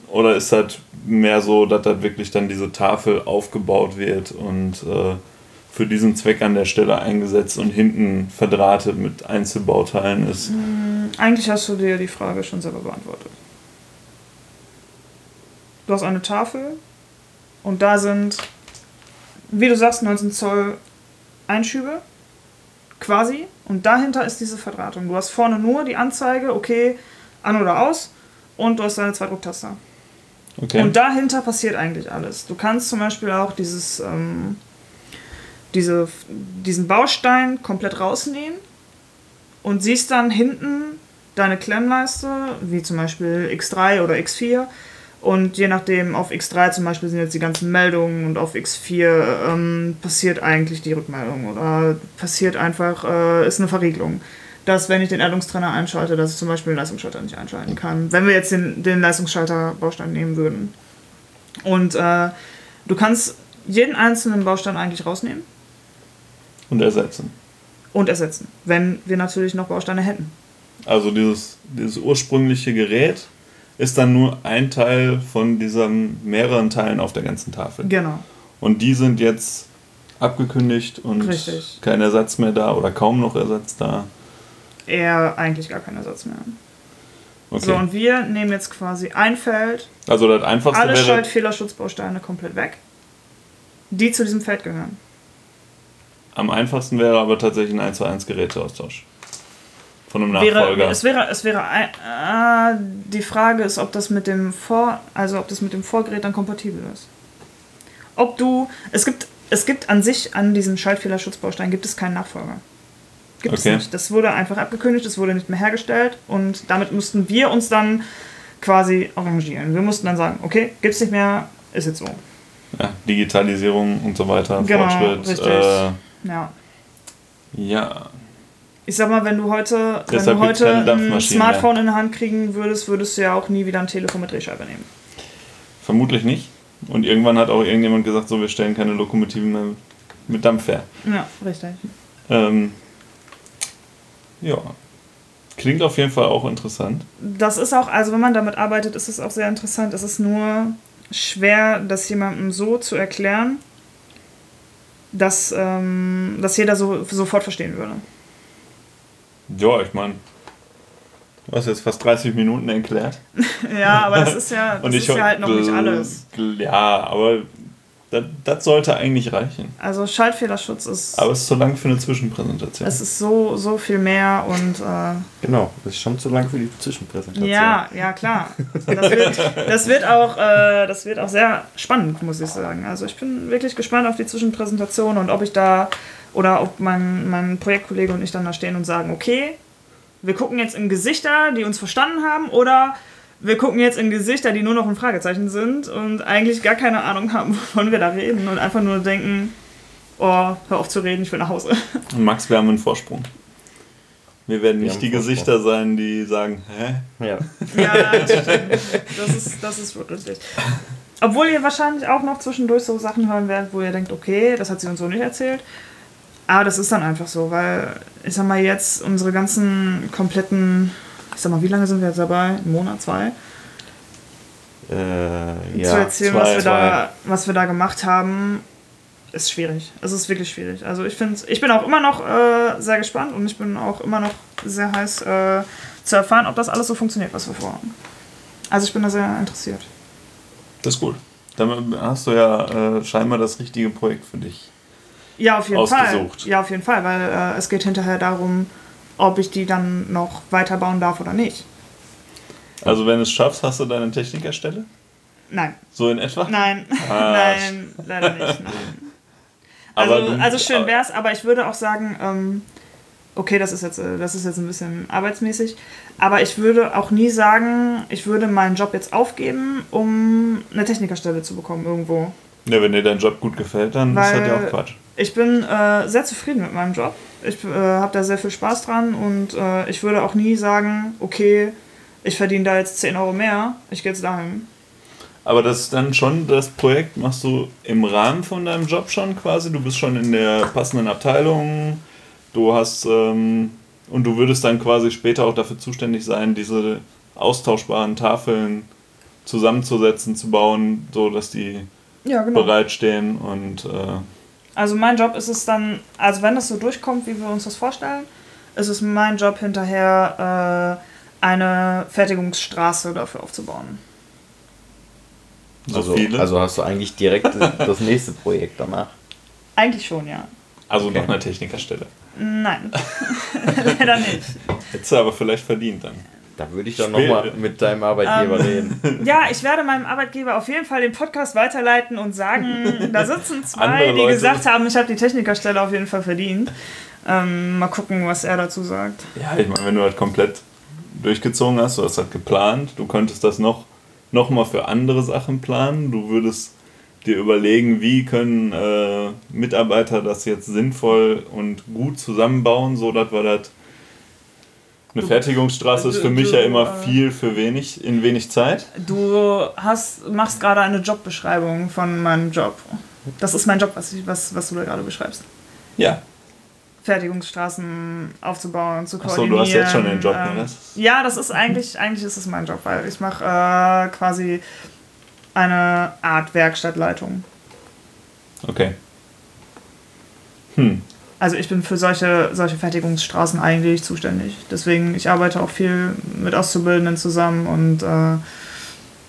oder ist das mehr so, dass das wirklich dann diese Tafel aufgebaut wird und äh, für diesen Zweck an der Stelle eingesetzt und hinten verdrahtet mit Einzelbauteilen ist? Eigentlich hast du dir die Frage schon selber beantwortet. Du hast eine Tafel und da sind, wie du sagst, 19 Zoll Einschübe, quasi, und dahinter ist diese Verdrahtung. Du hast vorne nur die Anzeige, okay, an oder aus, und du hast deine zwei Drucktaster. Okay. Und dahinter passiert eigentlich alles. Du kannst zum Beispiel auch dieses, ähm, diese, diesen Baustein komplett rausnehmen und siehst dann hinten deine Klemmleiste, wie zum Beispiel X3 oder X4. Und je nachdem, auf X3 zum Beispiel sind jetzt die ganzen Meldungen und auf X4 ähm, passiert eigentlich die Rückmeldung oder passiert einfach, äh, ist eine Verriegelung. Dass, wenn ich den Erdungstrenner einschalte, dass ich zum Beispiel den Leistungsschalter nicht einschalten kann. Wenn wir jetzt den, den Leistungsschalter-Baustein nehmen würden. Und äh, du kannst jeden einzelnen Baustein eigentlich rausnehmen und ersetzen. und ersetzen, wenn wir natürlich noch Bausteine hätten. Also dieses, dieses ursprüngliche Gerät ist dann nur ein Teil von diesen mehreren Teilen auf der ganzen Tafel. Genau. Und die sind jetzt abgekündigt und Richtig. kein Ersatz mehr da oder kaum noch Ersatz da. Eher eigentlich gar kein Ersatz mehr. Okay. So, und wir nehmen jetzt quasi ein Feld, also das einfachste alle Schaltfehlerschutzbausteine komplett weg, die zu diesem Feld gehören. am einfachsten wäre aber tatsächlich ein 1 zu 1 Geräteaustausch. Von einem Nachfolger. Wäre, es wäre, es wäre ein, äh, die Frage ist, ob das mit dem Vor, also ob das mit dem Vorgerät dann kompatibel ist. Ob du, es gibt, es gibt an sich an diesem Schaltfehlerschutzbaustein gibt es keinen Nachfolger. Gibt Okay. es nicht. Das wurde einfach abgekündigt, es wurde nicht mehr hergestellt und damit mussten wir uns dann quasi arrangieren. Wir mussten dann sagen, okay, gibt's nicht mehr, ist jetzt so. ja, Digitalisierung und so weiter, Genau, Fortschritt. richtig. Äh, Ja. ja, Ich sag mal, wenn du heute, wenn du heute ein Smartphone in der Hand kriegen würdest, würdest du ja auch nie wieder ein Telefon mit Drehscheibe nehmen. vermutlich nicht. Und irgendwann hat auch irgendjemand gesagt, so wir stellen keine Lokomotiven mehr mit Dampf her. Ja, richtig. Ähm, ja. Klingt auf jeden Fall auch interessant. Das ist auch, also wenn man damit arbeitet, ist es auch sehr interessant. Es ist nur schwer, das jemandem so zu erklären, dass, ähm, dass jeder so, sofort verstehen würde. Ja, ich meine, du hast jetzt fast 30 Minuten erklärt. Ja, aber das ist ja, das ist ja halt noch nicht alles. Ja, aber das, das sollte eigentlich reichen. Also Schaltfehlerschutz ist, Aber es ist zu lang für eine Zwischenpräsentation. es ist so, so viel mehr und äh, Genau, das ist schon zu lang für die Zwischenpräsentation. Ja, ja klar. Das wird, das wird, auch, äh, das wird auch sehr spannend, muss ich sagen. Also ich bin wirklich gespannt auf die Zwischenpräsentation und ob ich da oder ob mein, mein Projektkollege und ich dann da stehen und sagen, okay, wir gucken jetzt in Gesichter, die uns verstanden haben, oder wir gucken jetzt in Gesichter, die nur noch ein Fragezeichen sind und eigentlich gar keine Ahnung haben, wovon wir da reden und einfach nur denken, oh, hör auf zu reden, ich will nach Hause. Und Max, wir haben einen Vorsprung. Wir werden Wir nicht haben die Vorsprung. Gesichter sein, die sagen, hä? Ja. Ja, das stimmt. Das ist, das ist wirklich. Obwohl ihr wahrscheinlich auch noch zwischendurch so Sachen hören werdet, wo ihr denkt, okay, das hat sie uns so nicht erzählt. Aber das ist dann einfach so, weil ich sag mal jetzt unsere ganzen kompletten, ich sag mal, wie lange sind wir jetzt dabei? Ein Monat, zwei? Äh, ja. zu erzählen, zwei, was, wir zwei. da, was wir da gemacht haben, ist schwierig. Es ist wirklich schwierig. Also ich finde, ich bin auch immer noch äh, sehr gespannt und ich bin auch immer noch sehr heiß äh, zu erfahren, ob das alles so funktioniert, was wir vorhaben. Also ich bin da sehr interessiert. Das ist gut. Damit hast du ja äh, scheinbar das richtige Projekt für dich. Ja, auf jeden Ausgesucht. Fall. Ja, auf jeden Fall, weil äh, es geht hinterher darum, ob ich die dann noch weiterbauen darf oder nicht. Also wenn du es schaffst, hast du deine Technikerstelle? Nein. So in etwa? Nein. Ah. Nein, leider nicht. Nein. Also, du- also schön aber- wär's, aber ich würde auch sagen, ähm, okay, das ist jetzt, äh, das ist jetzt ein bisschen arbeitsmäßig, aber ich würde auch nie sagen, ich würde meinen Job jetzt aufgeben, um eine Technikerstelle zu bekommen irgendwo. Ja, wenn dir dein Job gut gefällt, dann ist Weil- das ja auch Quatsch. Ich bin äh, sehr zufrieden mit meinem Job. Ich äh, habe da sehr viel Spaß dran und äh, ich würde auch nie sagen, okay, ich verdiene da jetzt 10 Euro mehr, ich gehe jetzt dahin. Aber das ist dann schon das Projekt, machst du im Rahmen von deinem Job schon quasi. Du bist schon in der passenden Abteilung. Du hast ähm, und du würdest dann quasi später auch dafür zuständig sein, diese austauschbaren Tafeln zusammenzusetzen, zu bauen, so dass die Ja, genau. bereitstehen und äh, Also mein Job ist es dann, also wenn das so durchkommt, wie wir uns das vorstellen, ist es mein Job hinterher äh, eine Fertigungsstraße dafür aufzubauen. so also, viele. also hast du eigentlich direkt das nächste Projekt danach. Eigentlich schon, ja. also okay. noch eine Technikerstelle. Nein, leider nicht. Hättest du aber vielleicht verdient dann. Da würde ich dann nochmal mit deinem Arbeitgeber Ähm. reden. Ja, ich werde meinem Arbeitgeber auf jeden Fall den Podcast weiterleiten und sagen, da sitzen zwei, Andere die Leute. gesagt haben, ich habe die Technikerstelle auf jeden Fall verdient. Ähm, mal gucken, was er dazu sagt. Ja, ich meine, wenn du halt komplett durchgezogen hast, du hast halt geplant, du könntest das noch, noch mal für andere Sachen planen, du würdest dir überlegen, wie können äh, Mitarbeiter das jetzt sinnvoll und gut zusammenbauen, so dass wir das eine Fertigungsstraße ist für mich ja immer viel für wenig, in wenig Zeit. Du hast, machst gerade eine Jobbeschreibung von meinem Job. Das ist mein Job, was, ich, was, was du da gerade beschreibst. Ja, Fertigungsstraßen aufzubauen, zu Achso, koordinieren. du hast jetzt schon den Job, ne? Ja, das ist eigentlich, eigentlich ist es mein Job, weil ich mache äh, quasi eine Art Werkstattleitung. Okay. Hm. Also ich bin für solche, solche Fertigungsstraßen eigentlich zuständig. Deswegen, ich arbeite auch viel mit Auszubildenden zusammen und äh,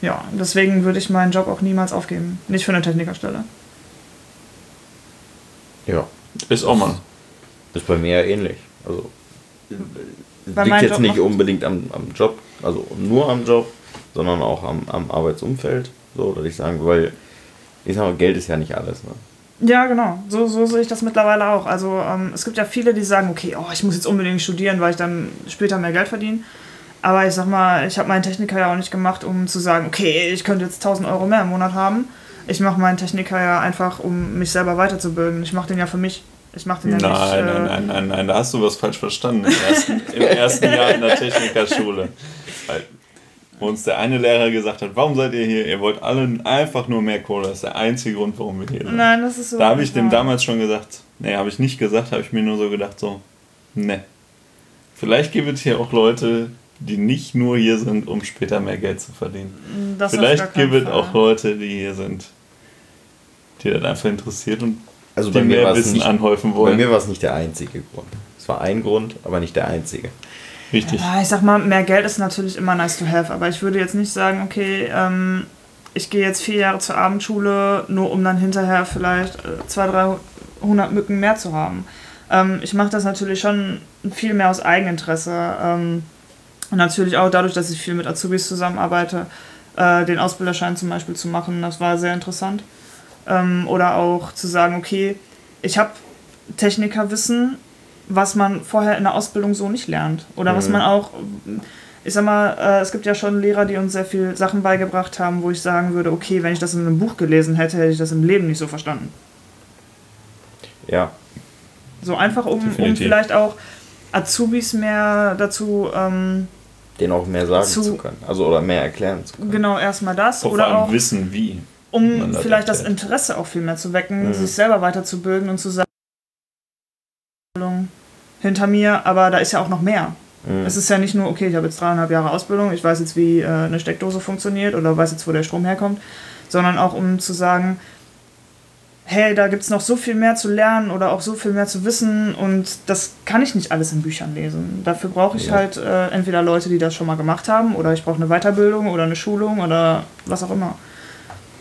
ja, deswegen würde ich meinen Job auch niemals aufgeben. Nicht für eine Technikerstelle. Ja, Ist auch mal. ist bei mir ja ähnlich. Also Bei liegt jetzt Job nicht unbedingt am, am Job, also nur am Job, sondern auch am, am Arbeitsumfeld. So, dass ich sagen, weil ich sag mal, Geld ist ja nicht alles. Ne? Ja, genau. So, so sehe ich das mittlerweile auch. Also ähm, es gibt ja viele, die sagen, okay, oh, ich muss jetzt unbedingt studieren, weil ich dann später mehr Geld verdiene. Aber ich sag mal, ich habe meinen Techniker ja auch nicht gemacht, um zu sagen, okay, ich könnte jetzt 1000 Euro mehr im Monat haben. Ich mache meinen Techniker ja einfach, um mich selber weiterzubilden. Ich mache den ja für mich. Ich mache den ja Nein, nicht. äh, nein, nein, nein, nein, da hast du was falsch verstanden im ersten, im ersten Jahr in der Technikerschule. Wo uns der eine Lehrer gesagt hat, warum seid ihr hier? Ihr wollt alle einfach nur mehr Kohle. Das ist der einzige Grund, warum wir hier sind. Nein, das ist so. da habe ich dem damals schon gesagt, nee, habe ich nicht gesagt, habe ich mir nur so gedacht, so, ne. Vielleicht gibt es hier auch Leute, die nicht nur hier sind, um später mehr Geld zu verdienen. Das Vielleicht gibt es auch Leute, die hier sind, die das einfach interessiert und Also die bei mir mehr Wissen nicht, anhäufen bei wollen. mir war es nicht der einzige Grund. Es war ein Grund, aber nicht der einzige. Richtig. Ja, ich sag mal, mehr Geld ist natürlich immer nice to have, aber ich würde jetzt nicht sagen, okay, ähm, ich gehe jetzt vier Jahre zur Abendschule, nur um dann hinterher vielleicht äh, 200, 300 Mücken mehr zu haben. Ähm, ich mache das natürlich schon viel mehr aus Eigeninteresse. Ähm, und natürlich auch dadurch, dass ich viel mit Azubis zusammenarbeite, äh, den Ausbilderschein zum Beispiel zu machen, das war sehr interessant. Ähm, oder auch zu sagen, okay, ich habe Technikerwissen, was man vorher in der Ausbildung so nicht lernt. Oder was Mhm. man auch, ich sag mal, äh, es gibt ja schon Lehrer, die uns sehr viel Sachen beigebracht haben, wo ich sagen würde, okay, wenn ich das in einem Buch gelesen hätte, hätte ich das im Leben nicht so verstanden. Ja, So einfach, um, um vielleicht auch Azubis mehr dazu. Ähm, Den auch mehr sagen zu, zu, können. Also oder mehr erklären zu können. Genau, erstmal das. Vor oder auch wissen, wie. Um vielleicht das Interesse auch viel mehr zu wecken, mhm. sich selber weiterzubilden und zu sagen, hinter mir, aber da ist ja auch noch mehr. Mhm. Es ist ja nicht nur, okay, ich habe jetzt dreieinhalb Jahre Ausbildung, ich weiß jetzt, wie äh, eine Steckdose funktioniert oder weiß jetzt, wo der Strom herkommt, sondern auch um zu sagen, hey, da gibt es noch so viel mehr zu lernen oder auch so viel mehr zu wissen und das kann ich nicht alles in Büchern lesen. Dafür brauche ich ja. halt äh, entweder Leute, die das schon mal gemacht haben oder ich brauche eine Weiterbildung oder eine Schulung oder was auch immer.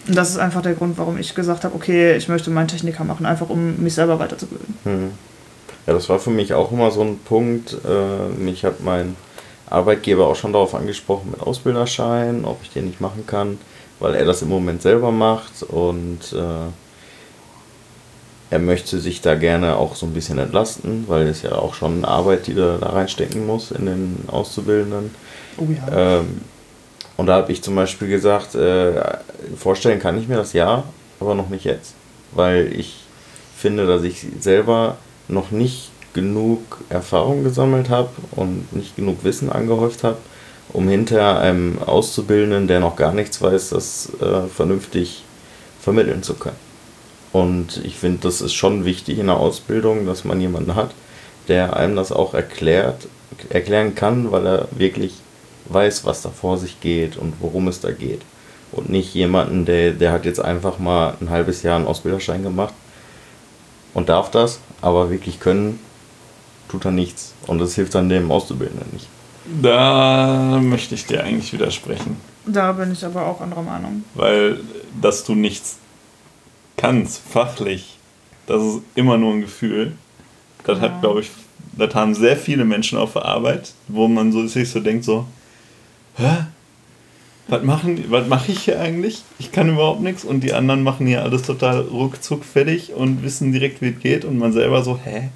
Und das ist einfach der Grund, warum ich gesagt habe, okay, ich möchte meinen Techniker machen, einfach um mich selber weiterzubilden. Mhm. Ja, das war für mich auch immer so ein Punkt. Mich hat mein Arbeitgeber auch schon darauf angesprochen mit Ausbilderschein, ob ich den nicht machen kann, weil er das im Moment selber macht und äh, er möchte sich da gerne auch so ein bisschen entlasten, weil es ja auch schon Arbeit, die er da reinstecken muss in den Auszubildenden. Oh ja. Ähm, und da habe ich zum Beispiel gesagt, äh, vorstellen kann ich mir das ja, aber noch nicht jetzt. Weil ich finde, dass ich selber noch nicht genug Erfahrung gesammelt habe und nicht genug Wissen angehäuft habe, um hinter einem Auszubildenden, der noch gar nichts weiß, das äh, vernünftig vermitteln zu können. Und ich finde, das ist schon wichtig in der Ausbildung, dass man jemanden hat, der einem das auch erklärt, erklären kann, weil er wirklich weiß, was da vor sich geht und worum es da geht. Und nicht jemanden, der, der hat jetzt einfach mal ein halbes Jahr einen Ausbilderschein gemacht und darf das, aber wirklich können, tut er nichts. Und das hilft dann dem Auszubildenden nicht. Da möchte ich dir eigentlich widersprechen. Da bin ich aber auch anderer Meinung. Weil, dass du nichts kannst, fachlich, das ist immer nur ein Gefühl. Das ja. hat, glaube ich, das haben sehr viele Menschen auf der Arbeit, wo man so sich so denkt, so, hä? Was machen, was mache ich hier eigentlich? Ich kann überhaupt nichts und die anderen machen hier alles total ruckzuck fertig und wissen direkt, wie es geht und man selber so, hä?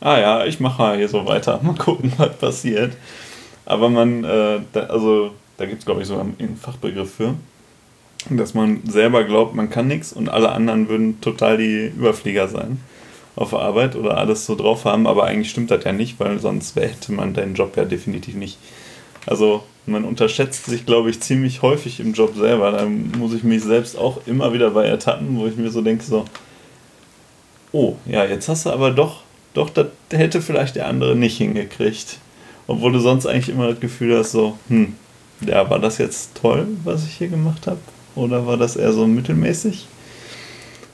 Ah ja, ich mache hier so weiter, mal gucken, was passiert. Aber man, äh, da, also da gibt es glaube ich sogar einen Fachbegriff für, dass man selber glaubt, man kann nichts und alle anderen würden total die Überflieger sein auf Arbeit oder alles so drauf haben, aber eigentlich stimmt das ja nicht, weil sonst hätte man deinen Job ja definitiv nicht. Also man unterschätzt sich, glaube ich, ziemlich häufig im Job selber. Da muss ich mich selbst auch immer wieder bei ertappen, wo ich mir so denke, so, oh, ja, jetzt hast du aber doch, doch, das hätte vielleicht der andere nicht hingekriegt. Obwohl du sonst eigentlich immer das Gefühl hast, so, hm, ja, war das jetzt toll, was ich hier gemacht habe? Oder war das eher so mittelmäßig?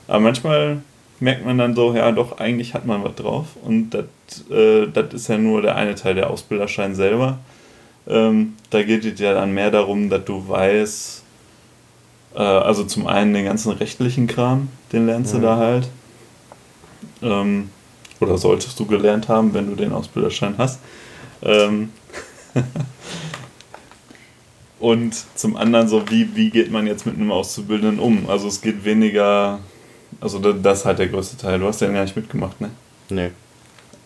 Aber manchmal merkt man dann so, ja, doch, eigentlich hat man was drauf. Und das äh, ist ja nur der eine Teil der Ausbilderschein selber. Ähm, da geht es ja dann mehr darum, dass du weißt, äh, also zum einen den ganzen rechtlichen Kram, den lernst mhm. du da halt. Ähm, oder solltest du gelernt haben, wenn du den Ausbilderschein hast. Ähm Und zum anderen so, wie, wie geht man jetzt mit einem Auszubildenden um? Also es geht weniger, also das ist halt der größte Teil. Du hast den ja nicht mitgemacht, ne? Nee.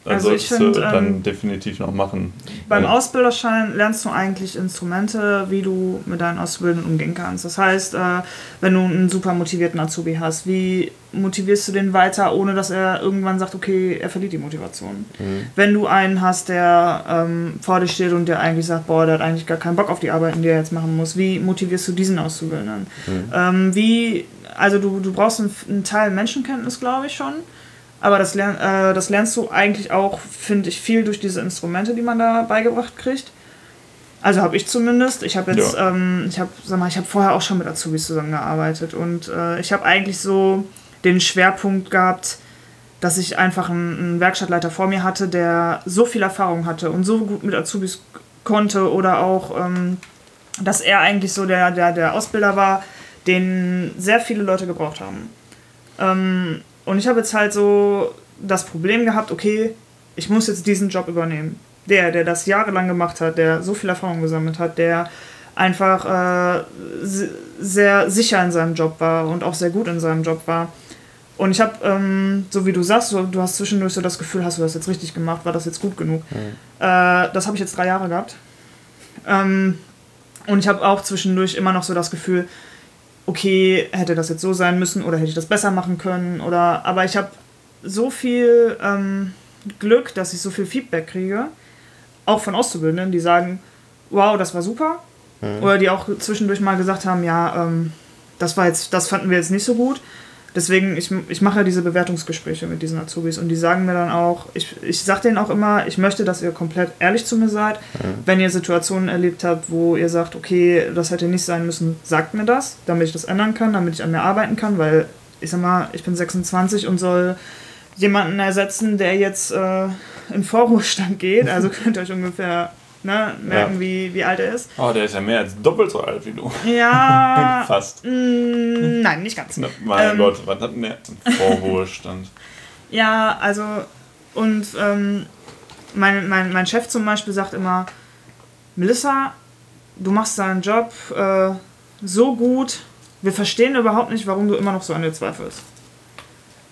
Dann also solltest find, du dann ähm, definitiv noch machen. Beim Ausbilderschein lernst du eigentlich Instrumente, wie du mit deinen Auszubildenden umgehen kannst. Das heißt, äh, wenn du einen super motivierten Azubi hast, wie motivierst du den weiter, ohne dass er irgendwann sagt, okay, er verliert die Motivation. Mhm. Wenn du einen hast, der ähm, vor dir steht und der eigentlich sagt, boah, der hat eigentlich gar keinen Bock auf die Arbeiten, die er jetzt machen muss, wie motivierst du diesen Auszubildenden? Mhm. Ähm, wie, also du, du brauchst einen, einen Teil Menschenkenntnis, glaube ich schon aber das, lern, äh, das lernst du eigentlich auch, finde ich, viel durch diese Instrumente, die man da beigebracht kriegt. Also habe ich zumindest. Ich habe jetzt, ja. ähm, ich habe, sag mal, ich habe vorher auch schon mit Azubis zusammengearbeitet und äh, ich habe eigentlich so den Schwerpunkt gehabt, dass ich einfach einen, einen, Werkstattleiter vor mir hatte, der so viel Erfahrung hatte und so gut mit Azubis konnte oder auch, ähm, dass er eigentlich so der, der, der Ausbilder war, den sehr viele Leute gebraucht haben. Ähm, und ich habe jetzt halt so das Problem gehabt, okay, ich muss jetzt diesen Job übernehmen. Der, der das jahrelang gemacht hat, der so viel Erfahrung gesammelt hat, der einfach äh, sehr sicher in seinem Job war und auch sehr gut in seinem Job war. Und ich habe, ähm, so wie du sagst, so, du hast zwischendurch so das Gefühl, hast du das jetzt richtig gemacht, war das jetzt gut genug? Mhm. Äh, das habe ich jetzt drei Jahre gehabt. Ähm, und ich habe auch zwischendurch immer noch so das Gefühl, okay, hätte das jetzt so sein müssen oder hätte ich das besser machen können oder aber ich habe so viel ähm, Glück, dass ich so viel Feedback kriege, auch von Auszubildenden, die sagen, wow, das war super. Mhm. Oder die auch zwischendurch mal gesagt haben, ja, ähm, das war jetzt, das fanden wir jetzt nicht so gut. Deswegen, ich, ich mache ja diese Bewertungsgespräche mit diesen Azubis und die sagen mir dann auch, ich, ich sage denen auch immer, ich möchte, dass ihr komplett ehrlich zu mir seid. Mhm. Wenn ihr Situationen erlebt habt, wo ihr sagt, okay, das hätte nicht sein müssen, sagt mir das, damit ich das ändern kann, damit ich an mir arbeiten kann, weil ich sag mal, ich bin 26 und soll jemanden ersetzen, der jetzt äh, in Vorruhestand geht. Also könnt ihr euch ungefähr ne, merken, ja. wie, wie alt er ist. Oh, der ist ja mehr als doppelt so alt wie du. Ja. Fast. Mm, nein, nicht ganz. Na, mein ähm, Gott, was hat denn der Vorruhestand? ja, also, und ähm, mein, mein, mein Chef zum Beispiel sagt immer, Melissa, du machst deinen Job äh, so gut, wir verstehen überhaupt nicht, warum du immer noch so an dir zweifelst.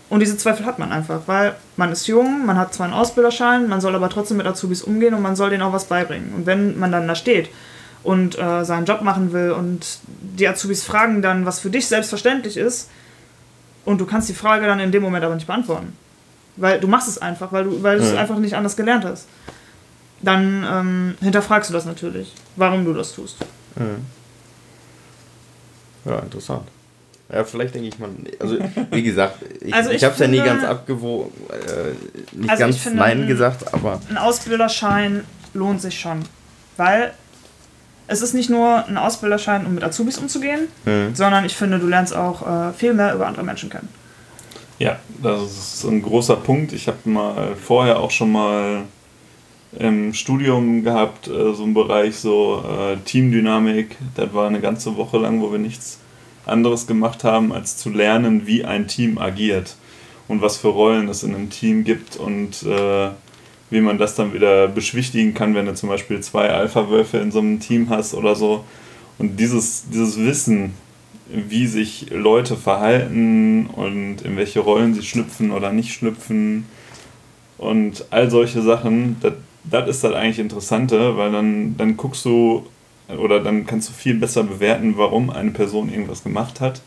Und diese Zweifel hat man einfach, weil man ist jung, man hat zwar einen Ausbilderschein, man soll aber trotzdem mit Azubis umgehen und man soll denen auch was beibringen. Und wenn man dann da steht und äh, seinen Job machen will und die Azubis fragen dann, was für dich selbstverständlich ist, und du kannst die Frage dann in dem Moment aber nicht beantworten. Weil du machst es einfach, weil du, weil du es einfach nicht anders gelernt hast. Dann ähm, hinterfragst du das natürlich, warum du das tust. Mhm. Ja, interessant. Ja, vielleicht denke ich mal. Also, wie gesagt, ich, also ich, ich habe es ja nie ganz abgewogen, äh, nicht also ganz finde, Nein gesagt, aber. Ein Ausbilderschein lohnt sich schon. Weil es ist nicht nur ein Ausbilderschein, um mit Azubis umzugehen, mhm. sondern ich finde, du lernst auch äh, viel mehr über andere Menschen kennen. Ja, das ist ein großer Punkt. Ich habe mal vorher auch schon mal im Studium gehabt, äh, so einen Bereich so äh, Teamdynamik. Das war eine ganze Woche lang, wo wir nichts anderes gemacht haben, als zu lernen, wie ein Team agiert und was für Rollen es in einem Team gibt und äh, wie man das dann wieder beschwichtigen kann, wenn du zum Beispiel zwei Alpha-Wölfe in so einem Team hast oder so. Und dieses, dieses Wissen, wie sich Leute verhalten und in welche Rollen sie schlüpfen oder nicht schlüpfen und all solche Sachen, das ist das eigentlich Interessante, weil dann, dann guckst du oder dann kannst du viel besser bewerten, warum eine Person irgendwas gemacht hat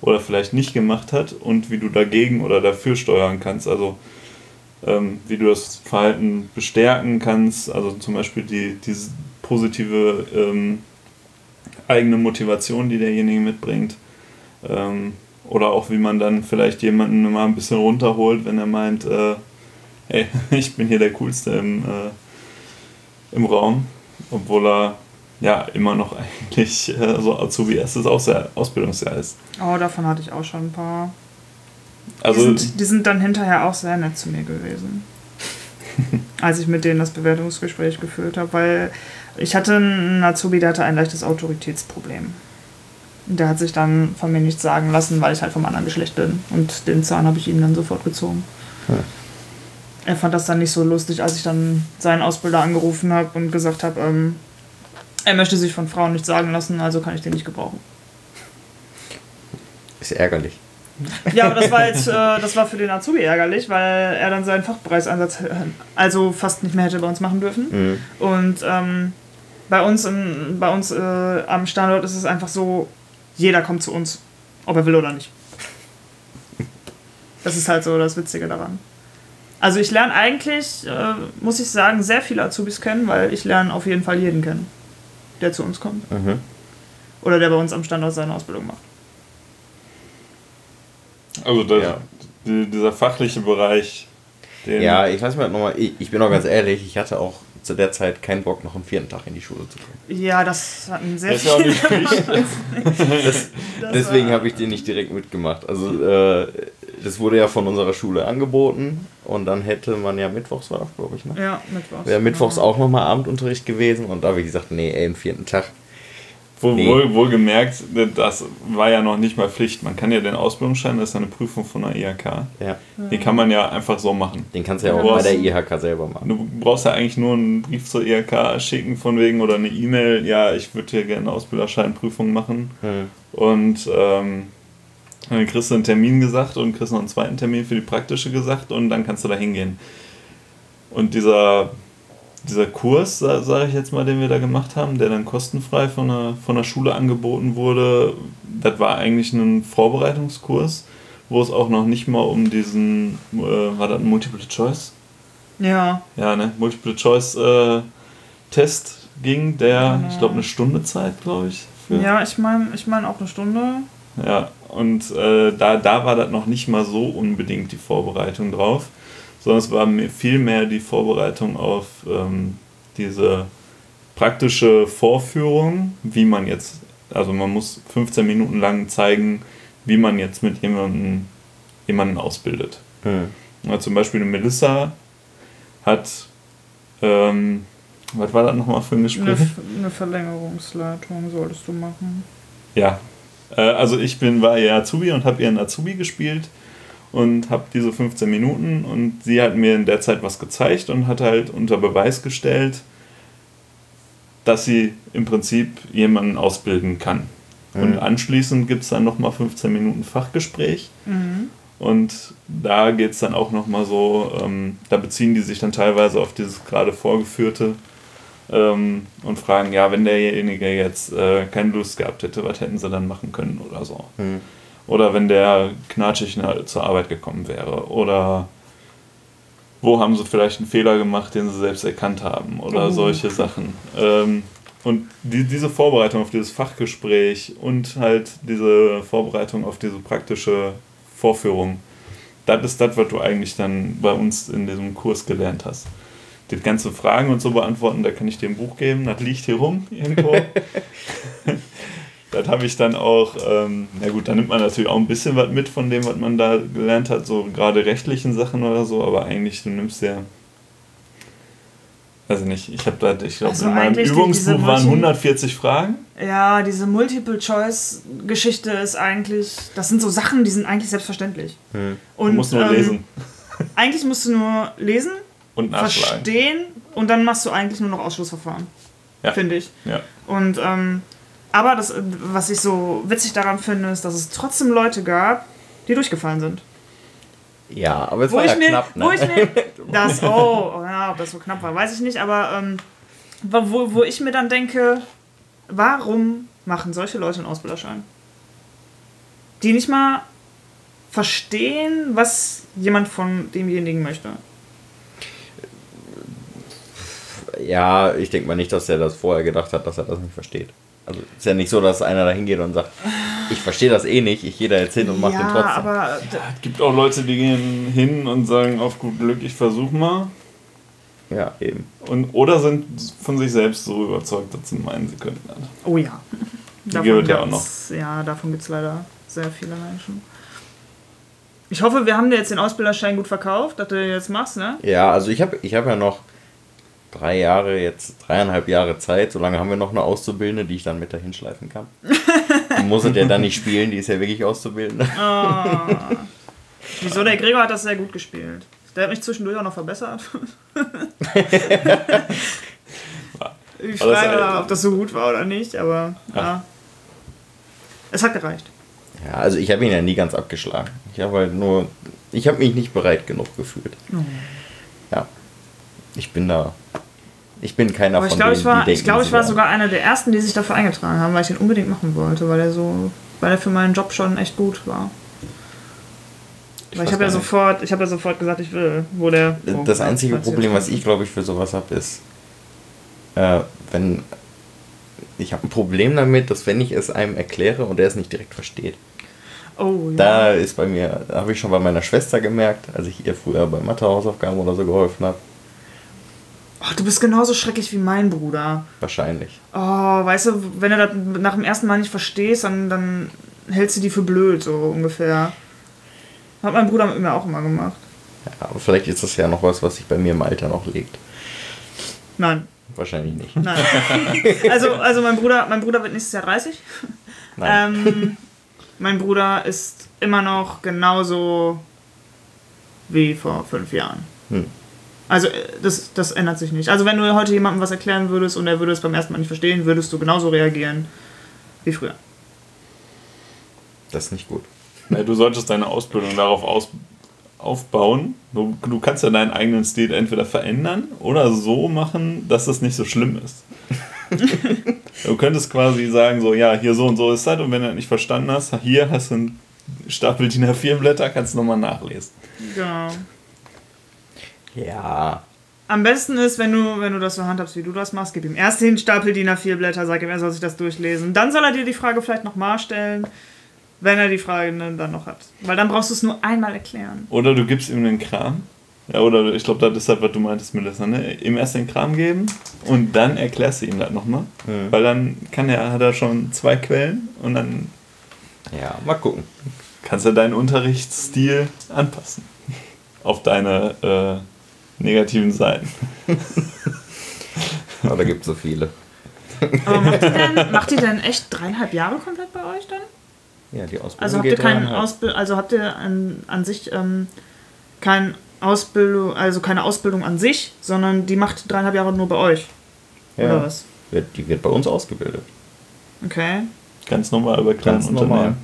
oder vielleicht nicht gemacht hat und wie du dagegen oder dafür steuern kannst. Also ähm, wie du das Verhalten bestärken kannst, also zum Beispiel die, diese positive ähm, eigene Motivation, die derjenige mitbringt. Ähm, oder auch wie man dann vielleicht jemanden mal ein bisschen runterholt, wenn er meint, äh, hey, ich bin hier der Coolste im, äh, im Raum, obwohl er ja immer noch eigentlich äh, so Azubi erstes Ausbildungsjahr ist. Oh, davon hatte ich auch schon ein paar. Also, die sind, die sind dann hinterher auch sehr nett zu mir gewesen. als ich mit denen das Bewertungsgespräch geführt habe, weil ich hatte einen Azubi, der hatte ein leichtes Autoritätsproblem. Der hat sich dann von mir nichts sagen lassen, weil ich halt vom anderen Geschlecht bin. Und den Zahn habe ich ihm dann sofort gezogen. Ja. Er fand das dann nicht so lustig, als ich dann seinen Ausbilder angerufen habe und gesagt habe, ähm, er möchte sich von Frauen nichts sagen lassen, also kann ich den nicht gebrauchen. Ist ärgerlich. Ja, aber das war jetzt, äh, das war für den Azubi ärgerlich, weil er dann seinen Fachpreiseinsatz äh, also fast nicht mehr hätte bei uns machen dürfen. Mhm. Und ähm, bei uns, in, bei uns äh, am Standort ist es einfach so, jeder kommt zu uns, ob er will oder nicht. Das ist halt so das Witzige daran. Also ich lerne eigentlich, äh, muss ich sagen, sehr viele Azubis kennen, weil ich lerne auf jeden Fall jeden kennen der zu uns kommt. Mhm. Oder der bei uns am Standort seine Ausbildung macht. Also das, ja. die, dieser fachliche Bereich. ja, ich weiß mal nochmal, ich, ich bin auch ganz ehrlich, ich hatte auch zu der Zeit keinen Bock, noch am vierten Tag in die Schule zu kommen. Ja, das hatten sehr viele. das, deswegen habe ich den nicht direkt mitgemacht. Also äh, das wurde ja von unserer Schule angeboten und dann hätte man ja mittwochs war das, glaube ich, ne? Ja, mittwochs. Wäre mittwochs genau. auch nochmal Abendunterricht gewesen und da habe ich gesagt, nee, ey, im vierten Tag Wohl, nee. wohl, wohlgemerkt, das war ja noch nicht mal Pflicht. Man kann ja den Ausbildungsschein, das ist eine Prüfung von der IHK. Ja. Den kann man ja einfach so machen. Den kannst du ja auch brauchst, bei der IHK selber machen. Du brauchst ja eigentlich nur einen Brief zur IHK schicken, von wegen, oder eine E-Mail, ja, ich würde hier gerne eine Ausbilderscheinprüfung machen. Hm. Und ähm, dann kriegst du einen Termin gesagt und kriegst noch einen zweiten Termin für die praktische gesagt und dann kannst du da hingehen. Und dieser dieser Kurs, sage ich jetzt mal, den wir da gemacht haben, der dann kostenfrei von der, von der Schule angeboten wurde, das war eigentlich ein Vorbereitungskurs, wo es auch noch nicht mal um diesen, äh, war das ein Multiple Choice? Ja. Ja, ne? Multiple-Choice-Test ging, der, Genau. ich glaube, eine Stunde Zeit, glaube ich. Für. Ja, ich meine ich mein auch eine Stunde. Ja, und äh, da, da war das noch nicht mal so unbedingt die Vorbereitung drauf, sondern es war mir viel mehr die Vorbereitung auf ähm, diese praktische Vorführung, wie man jetzt, also man muss 15 Minuten lang zeigen, wie man jetzt mit jemandem jemanden ausbildet. Hm. Ja, zum Beispiel eine Melissa hat, ähm, was war das nochmal für ein Gespräch? Eine, eine Verlängerungsleitung solltest du machen. Ja, äh, also ich bin, war ihr Azubi und habe ihren Azubi gespielt und habe diese 15 Minuten und sie hat mir in der Zeit was gezeigt und hat halt unter Beweis gestellt, dass sie im Prinzip jemanden ausbilden kann. Und Mhm. anschließend gibt es dann nochmal 15 Minuten Fachgespräch und da geht es dann auch nochmal so, ähm, da beziehen die sich dann teilweise auf dieses gerade vorgeführte ähm, und fragen, ja, wenn derjenige jetzt äh, keine Lust gehabt hätte, was hätten sie dann machen können oder so. Hm. Oder wenn der knatschig na- zur Arbeit gekommen wäre. Oder wo haben sie vielleicht einen Fehler gemacht, den sie selbst erkannt haben. Oder Oh. solche Sachen. Ähm, und die, diese Vorbereitung auf dieses Fachgespräch und halt diese Vorbereitung auf diese praktische Vorführung, das ist das, was du eigentlich dann bei uns in diesem Kurs gelernt hast. Die ganzen Fragen und so beantworten, da kann ich dir ein Buch geben, das liegt hier rum irgendwo. das habe ich dann auch, ähm, na gut, da nimmt man natürlich auch ein bisschen was mit von dem, was man da gelernt hat, so gerade rechtlichen Sachen oder so, aber eigentlich, du nimmst ja, weiß ich nicht, ich habe da, ich glaube, Also in meinem Übungsbuch waren Multi- 140 Fragen. Ja, diese Multiple-Choice-Geschichte ist eigentlich, das sind so Sachen, die sind eigentlich selbstverständlich. Hm. Und, Du musst nur ähm, lesen Eigentlich musst du nur lesen, und nachschlagen. verstehen und dann machst du eigentlich nur noch Ausschlussverfahren. Ja. Finde ich. Ja. Und, ähm, aber das, was ich so witzig daran finde, ist, dass es trotzdem Leute gab, die durchgefallen sind. Ja, aber es Wo war ich, ja mir, knapp, ne? wo ich mir das, oh, oh ja, ob das so knapp war, weiß ich nicht, aber ähm, wo, wo ich mir dann denke, warum machen solche Leute einen Ausbilderschein? Die nicht mal verstehen, was jemand von demjenigen möchte. Ja, ich denke mal nicht, dass er das vorher gedacht hat, dass er das nicht versteht. Also ist ja nicht so, dass einer da hingeht und sagt, ich verstehe das eh nicht, ich gehe da jetzt hin und mache ja, den trotzdem. aber d- Es gibt auch Leute, die gehen hin und sagen, auf gut Glück, ich versuche mal. Ja, eben. Und, oder sind von sich selbst so überzeugt, dass sie meinen, sie könnten das. oh ja. Die gibt es ja auch gibt's- Ja, davon gibt es leider sehr viele Menschen. Ich hoffe, wir haben dir jetzt den Ausbilderschein gut verkauft, dass du den jetzt machst, ne? Ja, also ich habe ich hab ja noch drei Jahre, jetzt dreieinhalb Jahre Zeit. Solange haben wir noch eine Auszubildende, die ich dann mit dahin schleifen kann. Die muss er ja dann nicht spielen, die ist ja wirklich Auszubildende. Wieso? Der Gregor hat das sehr gut gespielt. Der hat mich zwischendurch auch noch verbessert. ich frage, ob das so gut war oder nicht, aber ja. Es hat gereicht. Ja, also ich habe ihn ja nie ganz abgeschlagen. Ich habe halt nur, ich habe mich nicht bereit genug gefühlt. Ja, ich bin da, ich bin keiner Aber ich von glaube, denen, ich war, die denken, ich, glaube, ich war sogar einer der ersten, die sich dafür eingetragen haben, weil ich den unbedingt machen wollte, weil er so, weil er für meinen Job schon echt gut war. Ich Weil ich habe ja sofort, ich habe ja sofort gesagt, ich will, wo der. wo- Das einzige Problem, was ich glaube ich für sowas habe, ist, äh, wenn ich habe ein Problem damit, dass wenn ich es einem erkläre und er es nicht direkt versteht. Oh ja. Da ist bei mir, da habe ich schon bei meiner Schwester gemerkt, als ich ihr früher bei Mathehausaufgaben oder so geholfen habe. Ach, du bist genauso schrecklich wie mein Bruder. Wahrscheinlich. Oh, weißt du, wenn du das nach dem ersten Mal nicht verstehst, dann, dann hältst du die für blöd, so ungefähr. Hat mein Bruder mit mir auch immer gemacht. Ja, aber vielleicht ist das ja noch was, was sich bei mir im Alter noch legt. Nein, Wahrscheinlich nicht. nein. also, also mein Bruder, mein Bruder wird nächstes Jahr 30. Nein. Ähm, mein Bruder ist immer noch genauso wie vor fünf Jahren. Hm. Also äh, das, das ändert sich nicht. Also wenn du heute jemandem was erklären würdest und er würde es beim ersten Mal nicht verstehen, würdest du genauso reagieren wie früher. Das ist nicht gut. Ja, du solltest deine Ausbildung darauf aus, aufbauen. Du, du kannst ja deinen eigenen Stil entweder verändern oder so machen, dass es nicht so schlimm ist. du könntest quasi sagen, so, ja, hier so und so ist das und wenn du das nicht verstanden hast, hier hast du einen Stapel DIN A4 Blätter, kannst du nochmal nachlesen. Genau. Ja. Am besten ist, wenn du, wenn du das so handhabst, wie du das machst, gib ihm erst den Stapel DIN A4 Blätter, sag ihm, er soll sich das durchlesen. Dann soll er dir die Frage vielleicht nochmal stellen, wenn er die Frage dann noch hat. Weil dann brauchst du es nur einmal erklären. Oder du gibst ihm den Kram. Ja, oder ich glaube, das ist halt, was du meintest, Melissa, ne? Ihm erst den Kram geben und dann erklärst du ihm das nochmal. Mhm. Weil dann kann er, hat er schon zwei Quellen und dann Ja, mal gucken. kannst du deinen Unterrichtsstil anpassen. Auf deine äh, negativen Seiten. Aber da gibt es so viele. Aber macht ihr, denn, macht ihr denn echt dreieinhalb Jahre komplett bei euch dann? Ja, die Ausbildung Also habt ihr keinen. Ausbild also habt ihr an, an sich ähm, kein Ausbildung, also keine Ausbildung an sich, sondern die macht dreieinhalb Jahre nur bei euch. Ja. Oder was? Wird, die wird bei uns ausgebildet. Okay. Ganz normal bei kleinen Ganz normal.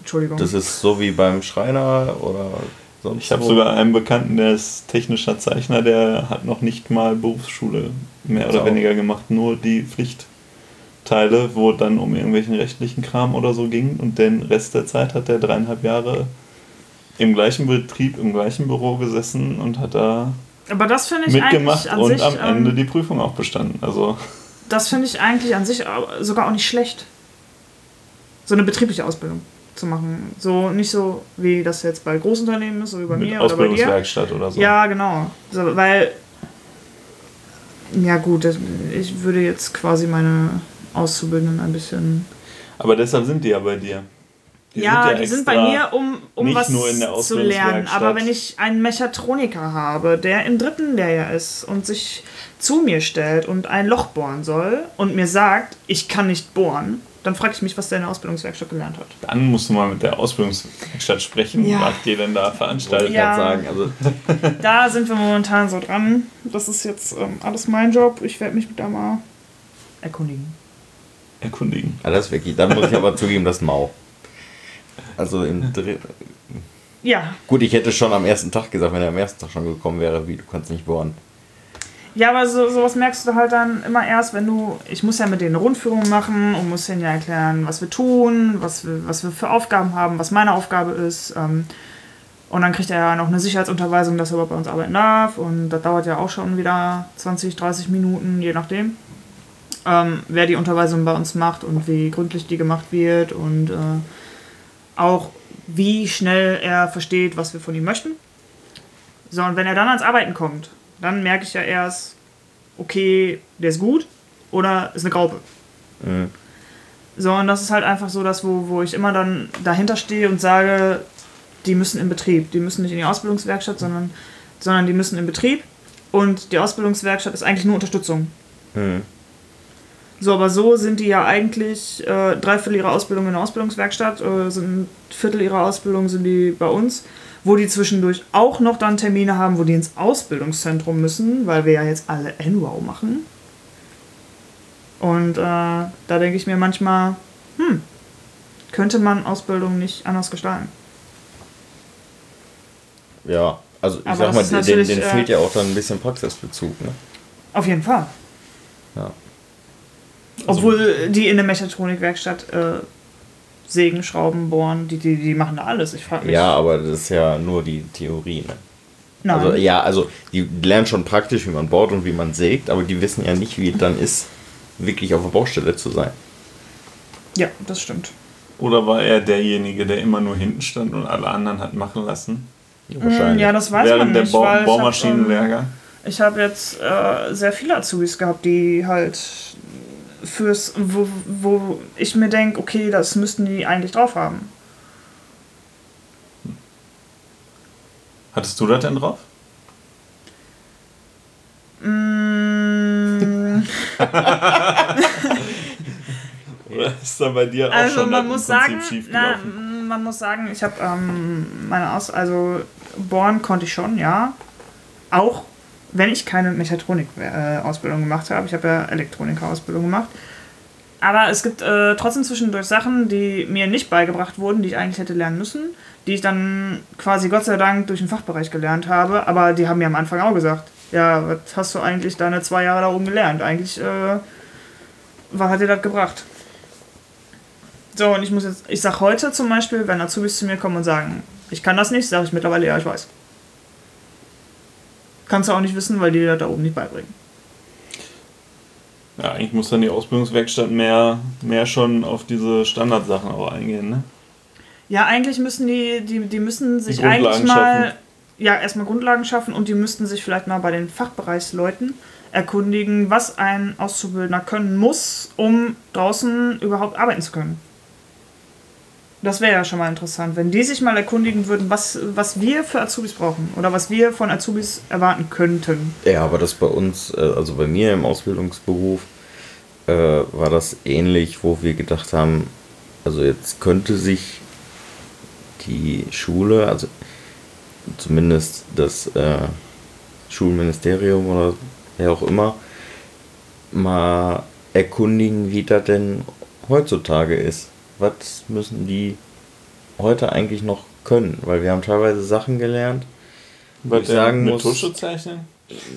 Entschuldigung. Das ist so wie beim Schreiner oder sonst Ich habe sogar einen Bekannten, der ist technischer Zeichner, der hat noch nicht mal Berufsschule mehr oder weniger gemacht, nur die Pflichtteile, wo dann um irgendwelchen rechtlichen Kram oder so ging und den Rest der Zeit hat er dreieinhalb Jahre im gleichen Betrieb, im gleichen Büro gesessen und hat da Aber das finde ich mitgemacht eigentlich an und sich, am Ende ähm, die Prüfung auch bestanden. Also das finde ich eigentlich an sich sogar auch nicht schlecht. So eine betriebliche Ausbildung zu machen. So nicht so wie das jetzt bei Großunternehmen ist, so wie bei mit mir oder bei dir. Ausbildungswerkstatt oder so. Ja, genau. So, weil, ja gut, das, ich würde jetzt quasi meine Auszubildenden ein bisschen... Aber deshalb sind die ja bei dir. Die ja, die sind bei mir, um, um was nur in der zu lernen. Aber wenn ich einen Mechatroniker habe, der im dritten Lehrjahr ist und sich zu mir stellt und ein Loch bohren soll und mir sagt, ich kann nicht bohren, dann frage ich mich, was der in der Ausbildungswerkstatt gelernt hat. Dann musst du mal mit der Ausbildungswerkstatt sprechen, Ja. was die denn da veranstaltet. Ja. sagen. Also, Da sind wir momentan so dran. Das ist jetzt ähm, alles mein Job. Ich werde mich da mal erkundigen. Erkundigen. ja, ist wirklich. Dann muss ich aber zugeben, das ist mau. Also im dritten. Ja, Gut, ich hätte schon am ersten Tag gesagt, wenn er am ersten Tag schon gekommen wäre, wie du kannst nicht bohren. Ja, aber so, sowas merkst du halt dann immer erst, wenn du. Ich muss ja mit denen eine Rundführung machen und muss denen ja erklären, was wir tun, was wir, was wir für Aufgaben haben, was meine Aufgabe ist. Ähm, und dann kriegt er ja noch eine Sicherheitsunterweisung, dass er überhaupt bei uns arbeiten darf. Und das dauert ja auch schon wieder 20, 30 Minuten, je nachdem. Ähm, wer die Unterweisung bei uns macht und wie gründlich die gemacht wird und äh, auch wie schnell er versteht, was wir von ihm möchten. So, und wenn er dann ans Arbeiten kommt, dann merke ich ja erst, okay, der ist gut oder ist eine Graupe. Mhm. So, und das ist halt einfach so, dass wo, wo ich immer dann dahinter stehe und sage, die müssen in Betrieb. Die müssen nicht in die Ausbildungswerkstatt, sondern, sondern die müssen in Betrieb. Und die Ausbildungswerkstatt ist eigentlich nur Unterstützung. Mhm. So, aber so sind die ja eigentlich äh, drei Viertel ihrer Ausbildung in der Ausbildungswerkstatt, äh, sind ein Viertel ihrer Ausbildung sind die bei uns, wo die zwischendurch auch noch dann Termine haben, wo die ins Ausbildungszentrum müssen, weil wir ja jetzt alle NWOW machen. Und äh, da denke ich mir manchmal, hm, könnte man Ausbildung nicht anders gestalten. Ja, also ich Aber sag mal, ist den, natürlich, den äh, fehlt ja auch dann ein bisschen Praxisbezug, ne? Auf jeden Fall. Ja. Obwohl die in der Mechatronikwerkstatt äh, sägen, schrauben, bohren, die, die, die machen da alles. Ich frage mich. Ja, aber das ist ja nur die Theorie, ne? Nein. Also ja, also die lernen schon praktisch, wie man bohrt und wie man sägt, aber die wissen ja nicht, wie es dann ist, wirklich auf der Baustelle zu sein. ja, das stimmt. Oder war er derjenige, der immer nur hinten stand und alle anderen hat machen lassen? Wahrscheinlich. Ja, das weiß während man der nicht, Bau weil ich hab, Baumaschinenlehrgang? ähm, Ich habe jetzt äh, sehr viele Azubis gehabt, die halt fürs, wo, wo ich mir denke, okay, das müssten die eigentlich drauf haben. Hattest du das denn drauf? Mm, Oder ist da bei dir auch also schon man das muss sagen, schief na, man muss sagen, ich habe ähm, meine Aus, also bohren konnte ich schon, ja. Auch wenn ich keine Mechatronik-Ausbildung gemacht habe. Ich habe ja Elektroniker-Ausbildung gemacht. Aber es gibt äh, trotzdem zwischendurch Sachen, die mir nicht beigebracht wurden, die ich eigentlich hätte lernen müssen, die ich dann quasi Gott sei Dank durch den Fachbereich gelernt habe. Aber die haben mir am Anfang auch gesagt, ja, was hast du eigentlich deine zwei Jahre da oben gelernt? Eigentlich, äh, was hat dir das gebracht? So, und ich muss jetzt, ich sag heute zum Beispiel, wenn Azubis zu mir kommen und sagen, ich kann das nicht, sage ich mittlerweile, ja, ich weiß. Kannst du auch nicht wissen, weil die dir da oben nicht beibringen. Ja, eigentlich muss dann die Ausbildungswerkstatt mehr, mehr schon auf diese Standardsachen auch eingehen, ne? Ja, eigentlich müssen die, die, die müssen sich Die eigentlich mal, schaffen. ja, erstmal Grundlagen schaffen und die müssten sich vielleicht mal bei den Fachbereichsleuten erkundigen, was ein Auszubildender können muss, um draußen überhaupt arbeiten zu können. Das wäre ja schon mal interessant, wenn die sich mal erkundigen würden, was, was wir für Azubis brauchen oder was wir von Azubis erwarten könnten. Ja, aber das bei uns, äh, also bei mir im Ausbildungsberuf, äh, war das ähnlich, wo wir gedacht haben, also jetzt könnte sich die Schule, also zumindest das äh, Schulministerium oder wer auch immer, mal erkundigen, wie das denn heutzutage ist. Was müssen die heute eigentlich noch können? Weil wir haben teilweise Sachen gelernt, wo ich sagen mit muss, Tusche zeichnen?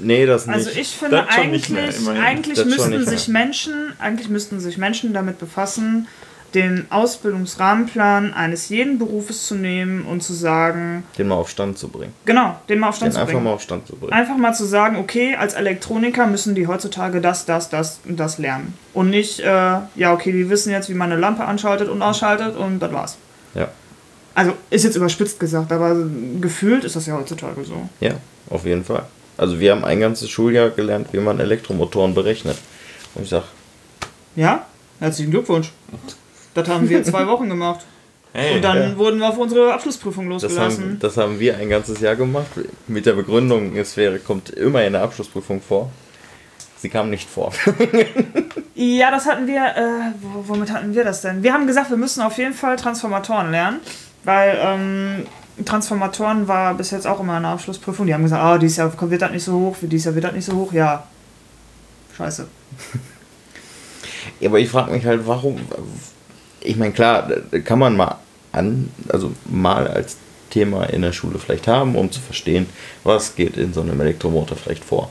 nee, das nicht. Also ich finde eigentlich, mehr, eigentlich Das müssten nicht sich. Menschen, eigentlich müssten sich Menschen damit befassen, den Ausbildungsrahmenplan eines jeden Berufes zu nehmen und zu sagen, den mal auf Stand zu bringen. genau, den mal auf Stand Den zu einfach bringen. mal auf Stand zu bringen. Einfach mal zu sagen, okay, als Elektroniker müssen die heutzutage das, das, das und das lernen. Und nicht, äh, ja, okay, die wissen jetzt, wie man eine Lampe anschaltet und ausschaltet und das war's. Ja, Also ist jetzt überspitzt gesagt, aber gefühlt ist das ja heutzutage so. ja, auf jeden Fall. Also wir haben ein ganzes Schuljahr gelernt, wie man Elektromotoren berechnet. Und ich sag, Ja? Herzlichen Glückwunsch. Das haben wir zwei Wochen gemacht. Hey, Und dann ja. wurden wir auf unsere Abschlussprüfung das losgelassen. haben, das haben wir ein ganzes Jahr gemacht. Mit der Begründung, es wäre, kommt immer in der Abschlussprüfung vor. Sie kam nicht vor. Ja, das hatten wir. Äh, wo- womit hatten wir das denn? Wir haben gesagt, wir müssen auf jeden Fall Transformatoren lernen, weil ähm, Transformatoren war bis jetzt auch immer eine Abschlussprüfung. Die haben gesagt, ah, dieses Jahr wird das nicht so hoch, für dieses Jahr wird das nicht so hoch. Ja, scheiße. Ja, aber ich frage mich halt, warum. Ich meine, klar, kann man mal an, also mal als Thema in der Schule vielleicht haben, um zu verstehen, was geht in so einem Elektromotor vielleicht vor.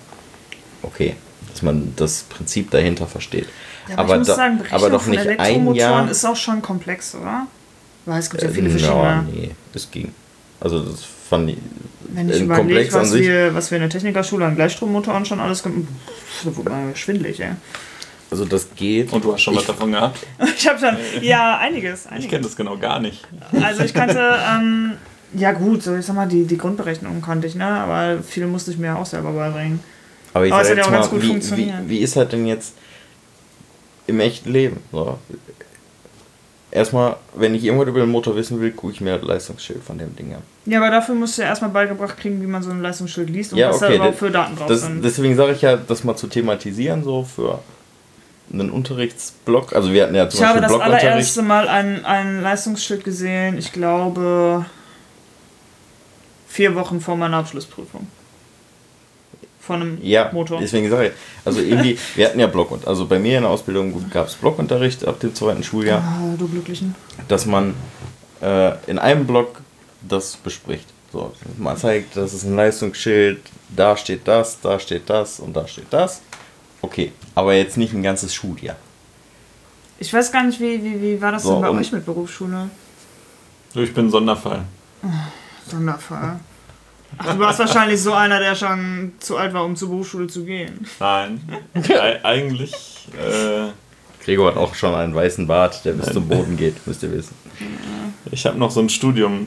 Okay, dass man das Prinzip dahinter versteht. Ja, aber, ich muss da- sagen, Berechnung aber doch von nicht ein Elektromotoren Jahr. ist auch schon komplex, oder? Weil es gibt ja Äh, viele ja, verschiedene. nee, es ging. Also das fand ich. Wenn ich äh, überlege, komplex an was sich. wir, was wir in der Technikerschule an Gleichstrommotoren schon alles gemacht mir schwindelig, ey. Also das geht. Und du hast schon was ich, davon gehabt? Ich habe schon, ja, einiges, Ich einiges. kenne das genau gar nicht. Also ich kannte, ähm, ja gut, so ich sag mal, die, die Grundberechnung kannte ich, ne? Aber viel musste ich mir auch selber beibringen. Aber ich Aber es hat ja jetzt auch mal, ganz gut wie, wie, funktioniert. wie ist halt denn jetzt im echten Leben? So. Erstmal, wenn ich irgendwas über den Motor wissen will, gucke ich mir das Leistungsschild von dem Ding an. Ja, aber dafür musst du ja erstmal beigebracht kriegen, wie man so ein Leistungsschild liest und Ja, was da okay, überhaupt das- für Daten drauf Das, sind. deswegen sage ich ja, das mal zu thematisieren, so für einen Unterrichtsblock. Also wir hatten ja zum ich habe Beispiel das Blockunterricht. allererste Mal ein, ein Leistungsschild gesehen, ich glaube, vier Wochen vor meiner Abschlussprüfung. Von einem Ja, Motor. deswegen sage ich, also irgendwie, wir hatten ja Block und also bei mir in der Ausbildung gab es Blockunterricht ab dem zweiten Schuljahr, Ah, du Glücklichen. dass man äh, in einem Block das bespricht. So, man zeigt, das ist ein Leistungsschild, da steht das, da steht das und da steht das. Okay, aber jetzt nicht ein ganzes Schuljahr. Ich weiß gar nicht, wie, wie, wie war das So, denn bei und- euch mit Berufsschule? Ich bin ein Sonderfall. Sonderfall. Ach, du warst wahrscheinlich so einer, der schon zu alt war, um zur Berufsschule zu gehen. Nein. Eigentlich. Äh, Gregor hat auch schon einen weißen Bart, der bis zum Boden geht, müsst ihr wissen. ich habe noch so ein Studium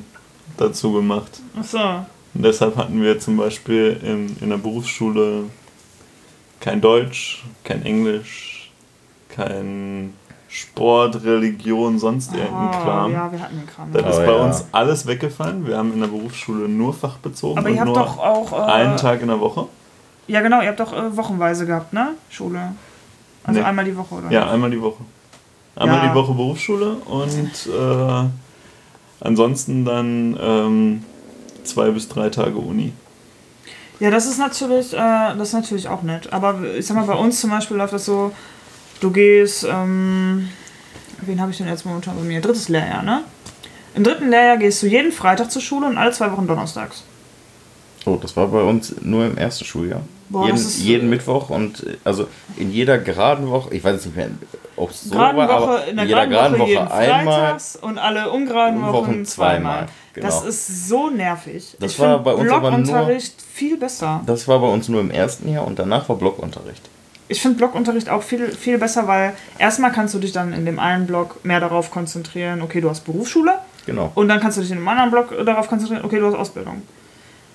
dazu gemacht. Ach so. Und deshalb hatten wir zum Beispiel in, in der Berufsschule kein Deutsch, kein Englisch, kein Sport, Religion, sonst irgendein Oh, Kram. ja, wir hatten den Kram. Das Ja. ist Oh, bei ja. uns alles weggefallen. Wir haben in der Berufsschule nur fachbezogen Aber und ihr habt nur doch auch. Äh, einen Tag in der Woche. Ja, genau, ihr habt doch äh, wochenweise gehabt, ne? Schule. Also Nee. einmal die Woche, oder? Ja, einmal die Woche. Einmal Ja. die Woche Berufsschule und äh, ansonsten dann ähm, zwei bis drei Tage Uni. Ja, das ist natürlich, äh, das ist natürlich auch nett. Aber ich sag mal, bei uns zum Beispiel läuft das so, du gehst, ähm, wen habe ich denn jetzt momentan bei mir? Drittes Lehrjahr, ne? Im dritten Lehrjahr gehst du jeden Freitag zur Schule und alle zwei Wochen donnerstags. Oh, das war bei uns nur im ersten Schuljahr. Boah, jeden, jeden Mittwoch und also in jeder geraden Woche, ich weiß jetzt nicht mehr, ob es so Geraden war, Woche, aber in der jeder geraden Woche jeden einmal. Freitags und alle ungeraden Wochen Wochen zweimal. genau. Das ist so nervig. Das ich war bei uns aber nur- Blockunterricht viel besser. Das war bei uns nur im ersten Jahr und danach war Blockunterricht. Ich finde Blockunterricht auch viel, viel besser, weil erstmal kannst du dich dann in dem einen Block mehr darauf konzentrieren, okay, du hast Berufsschule Genau. und dann kannst du dich in dem anderen Block darauf konzentrieren, okay, du hast Ausbildung.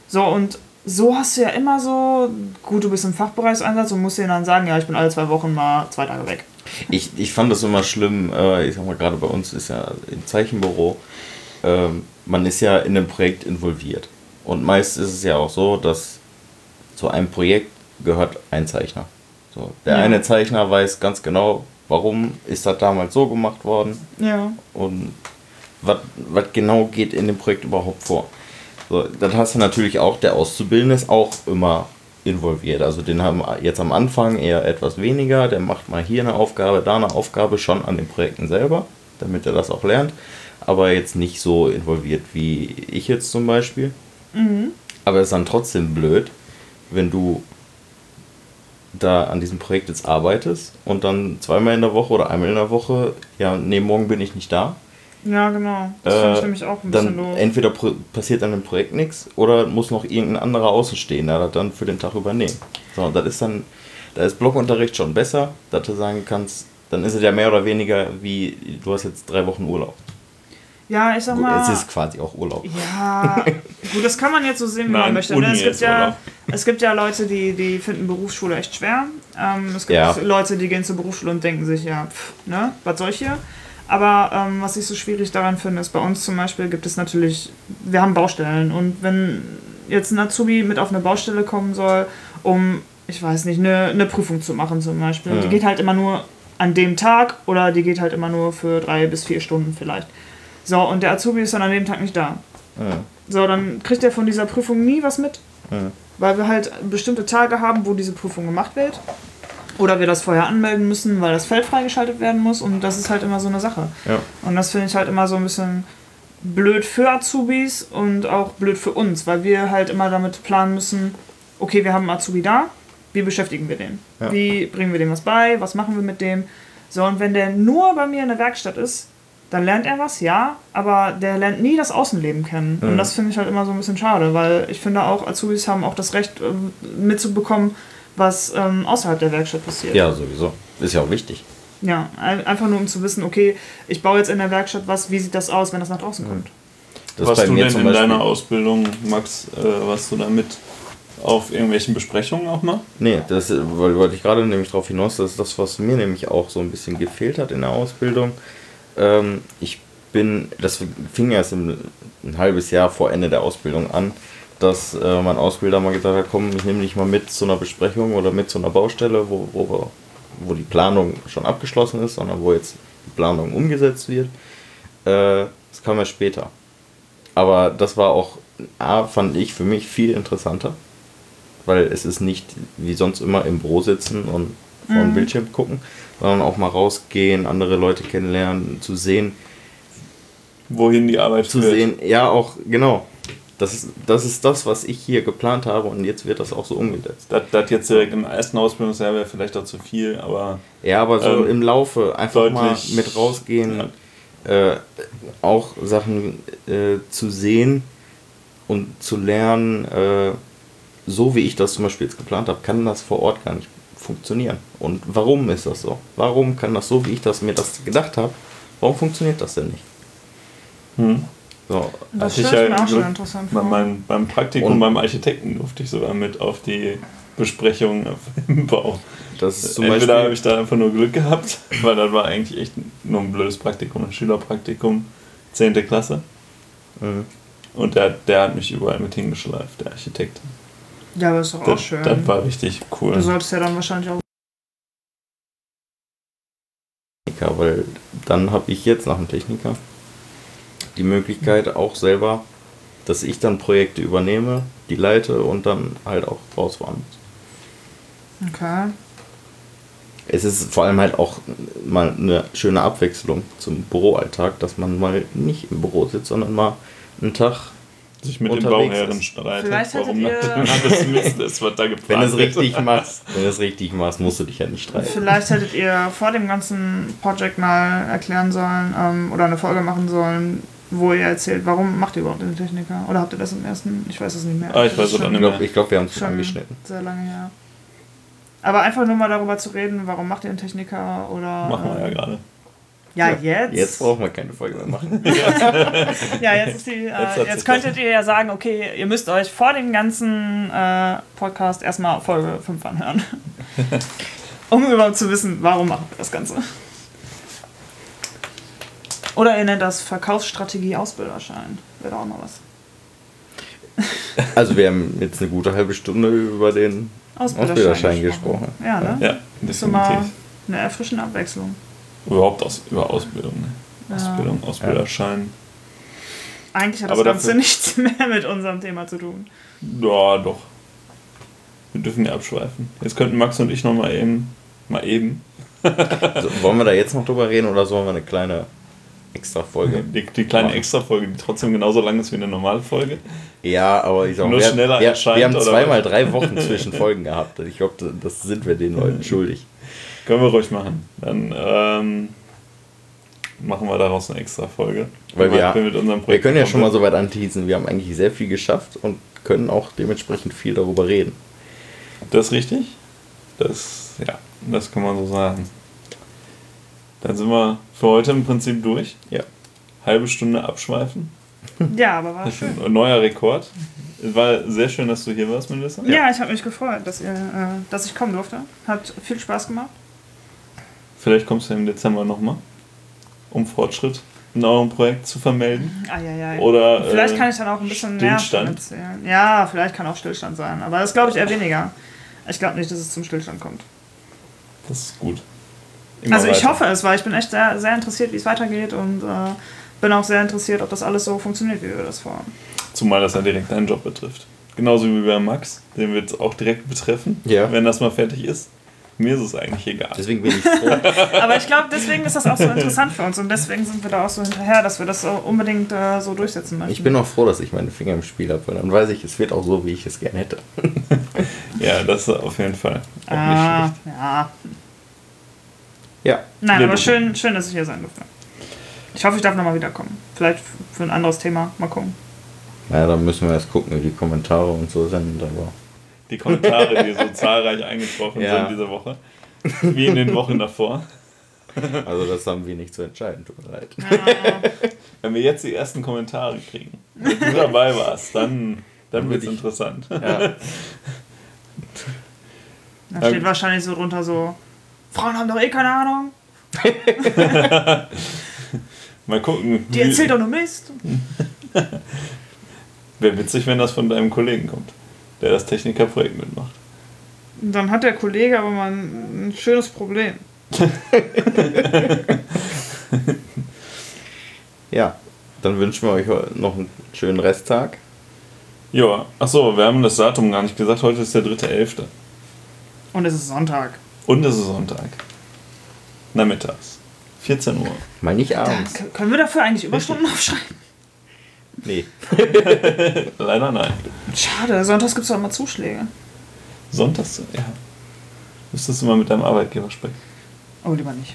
So, und so hast du ja immer so, gut, du bist im Fachbereichseinsatz und musst dir dann sagen, ja, ich bin alle zwei Wochen mal zwei Tage weg. Ich, ich fand das immer schlimm, ich sag mal, gerade bei uns ist ja im Zeichenbüro, ähm, man ist ja in einem Projekt involviert. Und meist ist es ja auch so, dass zu einem Projekt gehört ein Zeichner. So, der Ja. eine Zeichner weiß ganz genau, warum ist das damals so gemacht worden Ja. und was genau geht in dem Projekt überhaupt vor. So, dann hast du natürlich auch, der Auszubildende ist auch immer involviert. Also den haben jetzt am Anfang eher etwas weniger, der macht mal hier eine Aufgabe, da eine Aufgabe, schon an den Projekten selber, damit er das auch lernt, aber jetzt nicht so involviert wie ich jetzt zum Beispiel. Aber es ist dann trotzdem blöd, wenn du da an diesem Projekt jetzt arbeitest und dann zweimal in der Woche oder einmal in der Woche, ja, nee, morgen bin ich nicht da. Ja, genau. Das finde ich Äh, nämlich auch ein bisschen dann doof. entweder passiert an dem Projekt nichts oder muss noch irgendein anderer Außenstehender das dann für den Tag übernehmen. So, das ist dann, da ist Blockunterricht schon besser, dass du sagen kannst, dann ist es ja mehr oder weniger wie, du hast jetzt drei Wochen Urlaub. Ja, ich sag Gut, mal. es ist quasi auch Urlaub. Ja, gut, das kann man jetzt so sehen, wie man Nein, möchte. Uni Ne? Es, gibt ja, Urlaub. es gibt ja Leute, die, die finden Berufsschule echt schwer. Ähm, es gibt Ja. Leute, die gehen zur Berufsschule und denken sich, ja, pff, ne, was soll ich hier? Aber ähm, was ich so schwierig daran finde, ist bei uns zum Beispiel gibt es natürlich, wir haben Baustellen und wenn jetzt ein Azubi mit auf eine Baustelle kommen soll, um, ich weiß nicht, eine, eine Prüfung zu machen zum Beispiel, Ja. die geht halt immer nur an dem Tag oder die geht halt immer nur für drei bis vier Stunden vielleicht. So, und der Azubi ist dann an dem Tag nicht da. Ja, So, dann kriegt er von dieser Prüfung nie was mit, ja. weil wir halt bestimmte Tage haben, wo diese Prüfung gemacht wird. Oder wir das vorher anmelden müssen, weil das Feld freigeschaltet werden muss. Und das ist halt immer so eine Sache. ja. Und das finde ich halt immer so ein bisschen blöd für Azubis und auch blöd für uns, weil wir halt immer damit planen müssen, okay, wir haben einen Azubi da, wie beschäftigen wir den? Ja. Wie bringen wir dem was bei? Was machen wir mit dem? So, und wenn der nur bei mir in der Werkstatt ist, dann lernt er was, ja, aber der lernt nie das Außenleben kennen. Und Mhm. das finde ich halt immer so ein bisschen schade, weil ich finde auch, Azubis haben auch das Recht ähm, mitzubekommen, was ähm, außerhalb der Werkstatt passiert. ja, sowieso. Ist ja auch wichtig. Ja, ein- einfach nur um zu wissen, okay, ich baue jetzt in der Werkstatt was, wie sieht das aus, wenn das nach draußen kommt? Das bei du denn in Beispiel- deiner Ausbildung, Max, äh, was du damit auf irgendwelchen Besprechungen auch mal? Nee, das woll- wollte ich gerade nämlich darauf hinaus, das ist das, was mir nämlich auch so ein bisschen gefehlt hat in der Ausbildung. Ähm, ich bin, das fing erst im, ein halbes Jahr vor Ende der Ausbildung an, dass äh, mein Ausbilder mal gesagt hat, komm, ich nehme dich mal mit zu einer Besprechung oder mit zu einer Baustelle, wo, wo, wir, wo die Planung schon abgeschlossen ist, sondern wo jetzt die Planung umgesetzt wird. Äh, das kam ja später. Aber das war auch, A, fand ich für mich viel interessanter, weil es ist nicht wie sonst immer im Büro sitzen und vor dem Bildschirm gucken, sondern auch mal rausgehen, andere Leute kennenlernen, zu sehen, Wohin die Arbeit zu führt. sehen, ja auch, genau. Das ist, das ist das, was ich hier geplant habe und jetzt wird das auch so umgesetzt. Das, das jetzt direkt im ersten Ausbildungsjahr wäre vielleicht auch zu viel, aber Ja, aber so Ähm, im Laufe einfach mal mit rausgehen, äh, auch Sachen äh, zu sehen und zu lernen, äh, so wie ich das zum Beispiel jetzt geplant habe, kann das vor Ort gar nicht funktionieren. Und warum ist das so? Warum kann das so, wie ich das mir das gedacht habe, warum funktioniert das denn nicht? hm. So, Das ich ja mir auch schon interessant bei meinem, beim Praktikum Und- beim Architekten durfte ich sogar mit auf die Besprechung im Bau. das ist zum Entweder habe ich da einfach nur Glück gehabt, weil das war eigentlich echt nur ein blödes Praktikum, ein Schülerpraktikum, 10. Klasse. Mhm. Und der, der hat mich überall mit hingeschleift, der Architekt. Ja, aber ist doch auch Das, schön. das war richtig cool. du solltest ja dann wahrscheinlich auch. Techniker, weil dann habe ich jetzt nach dem Techniker die Möglichkeit auch selber, dass ich dann Projekte übernehme, die leite und dann halt auch rausfahren muss. Okay. Es ist vor allem halt auch mal eine schöne Abwechslung zum Büroalltag, dass man mal nicht im Büro sitzt, sondern mal einen Tag sich mit den Bauherren streitet, Vielleicht hättet warum ihr- das alles Mist ist, was da geplant Wenn du es richtig machst, wenn du es richtig machst, musst du dich ja nicht streiten. Vielleicht hättet ihr vor dem ganzen Projekt mal erklären sollen ähm, oder eine Folge machen sollen, wo ihr erzählt, warum macht ihr überhaupt den Techniker? Oder habt ihr das im ersten? Ich weiß es nicht mehr. Ah, ich weiß es auch nicht Ich glaube, ich glaub, wir haben es schon angeschnitten. Sehr lange her. Aber einfach nur mal darüber zu reden, warum macht ihr einen Techniker oder. Machen wir ja ähm, gerade. Ja, jetzt. Jetzt brauchen wir keine Folge mehr machen. Ja, jetzt ist die. Äh, Jetzt jetzt könntet ihr ja sagen, okay, ihr müsst euch vor dem ganzen äh, Podcast erstmal Folge 5 anhören. um überhaupt zu wissen, warum machen wir das Ganze. Oder ihr nennt das Verkaufsstrategie Ausbilderschein. Wäre doch auch noch was. Also wir haben jetzt eine gute halbe Stunde über den Ausbilderschein gesprochen. Ja, ne? Ja, Ist doch mal definitiv. eine erfrischende Abwechslung. Überhaupt aus, über Ausbildung. Ne? Ja. Ausbildung, Ausbilderschein. Eigentlich hat das Aber Ganze dafür- nichts mehr mit unserem Thema zu tun. Ja, doch. Wir dürfen ja abschweifen. Jetzt könnten Max und ich noch mal eben, mal eben, Also, wollen wir da jetzt noch drüber reden oder sollen wir eine kleine extra Folge? die, die kleine Extra-Folge, die trotzdem genauso lang ist wie eine normale Folge. Ja, aber ich sag mal, Nur wir, schneller wir, erscheint, wir haben zweimal drei Wochen zwischen Folgen gehabt. Ich glaube, das sind wir den Leuten schuldig. Können wir ruhig machen. Dann ähm, machen wir daraus eine Extra-Folge. Weil wir, mit unserem wir Projekt können ja schon mal so weit anteasen. Wir haben eigentlich sehr viel geschafft und können auch dementsprechend viel darüber reden. Das ist richtig. Das, ja, das kann man so sagen. Dann sind wir für heute im Prinzip durch. Ja. Halbe Stunde abschweifen. Ja, aber war schön. Ein neuer Rekord. Es war sehr schön, dass du hier warst, Melissa. Ja, ich habe mich gefreut, dass, ihr, äh, dass ich kommen durfte. Hat viel Spaß gemacht. Vielleicht kommst du im Dezember nochmal, um Fortschritt in eurem Projekt zu vermelden. Eieiei. Oder vielleicht äh, kann ich dann auch ein bisschen mehr Stillstand. davon erzählen. Ja, vielleicht kann auch Stillstand sein. Aber das glaube ich eher weniger. Ich glaube nicht, dass es zum Stillstand kommt. Das ist gut. Immer also ich weiter. hoffe es, weil ich bin echt sehr, sehr interessiert, wie es weitergeht und äh, bin auch sehr interessiert, ob das alles so funktioniert, wie wir das vorhaben. Zumal das ja direkt deinen Job betrifft. Genauso wie bei Max, den wird es auch direkt betreffen, Ja. wenn das mal fertig ist. Mir ist es eigentlich egal. Deswegen bin ich froh. Aber ich glaube, deswegen ist das auch so interessant für uns und deswegen sind wir da auch so hinterher, dass wir das so unbedingt äh, so durchsetzen möchten. Ich bin auch froh, dass ich meine Finger im Spiel habe, weil dann weiß ich, es wird auch so, wie ich es gerne hätte. Ja, das ist auf jeden Fall auch ah, nicht ja. Ja. Nein, Ja, aber schön, schön, dass ich hier sein durfte. Ich hoffe, ich darf nochmal wiederkommen. Vielleicht für ein anderes Thema. Mal gucken. Naja, dann müssen wir erst gucken, wie die Kommentare und so sind, aber. Die Kommentare, die so zahlreich eingetroffen Ja. sind diese Woche, wie in den Wochen davor. Also das haben wir nicht zu entscheiden, tut mir leid. Wenn wir jetzt die ersten Kommentare kriegen, wenn du dabei warst, dann, dann wird es interessant. Ja. Da steht wahrscheinlich so drunter so, Frauen haben doch eh keine Ahnung. Mal gucken. Die erzählt doch nur Mist. Wäre witzig, wenn das von deinem Kollegen kommt, der das Technikerprojekt mitmacht. Dann hat der Kollege aber mal ein, ein schönes Problem. ja, dann wünschen wir euch noch einen schönen Resttag. Ja, achso, wir haben das Datum gar nicht gesagt. Heute ist der 3.11. Und es ist Sonntag. Und es ist Sonntag. Nachmittags. 14 Uhr. Mal nicht Da, abends. k- können wir dafür eigentlich Überstunden aufschreiben? Nee. Leider nein. Schade, sonntags gibt es doch immer Zuschläge. Sonntags, ja. Müsstest du mal mit deinem Arbeitgeber sprechen. Oh, lieber nicht.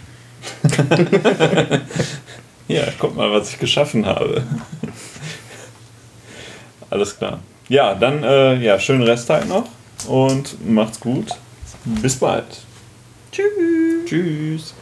Ja, guck mal, was ich geschaffen habe. Alles klar. Ja, dann äh, ja, schönen Resttag noch und macht's gut. Bis bald. Tschüss. Tschüss.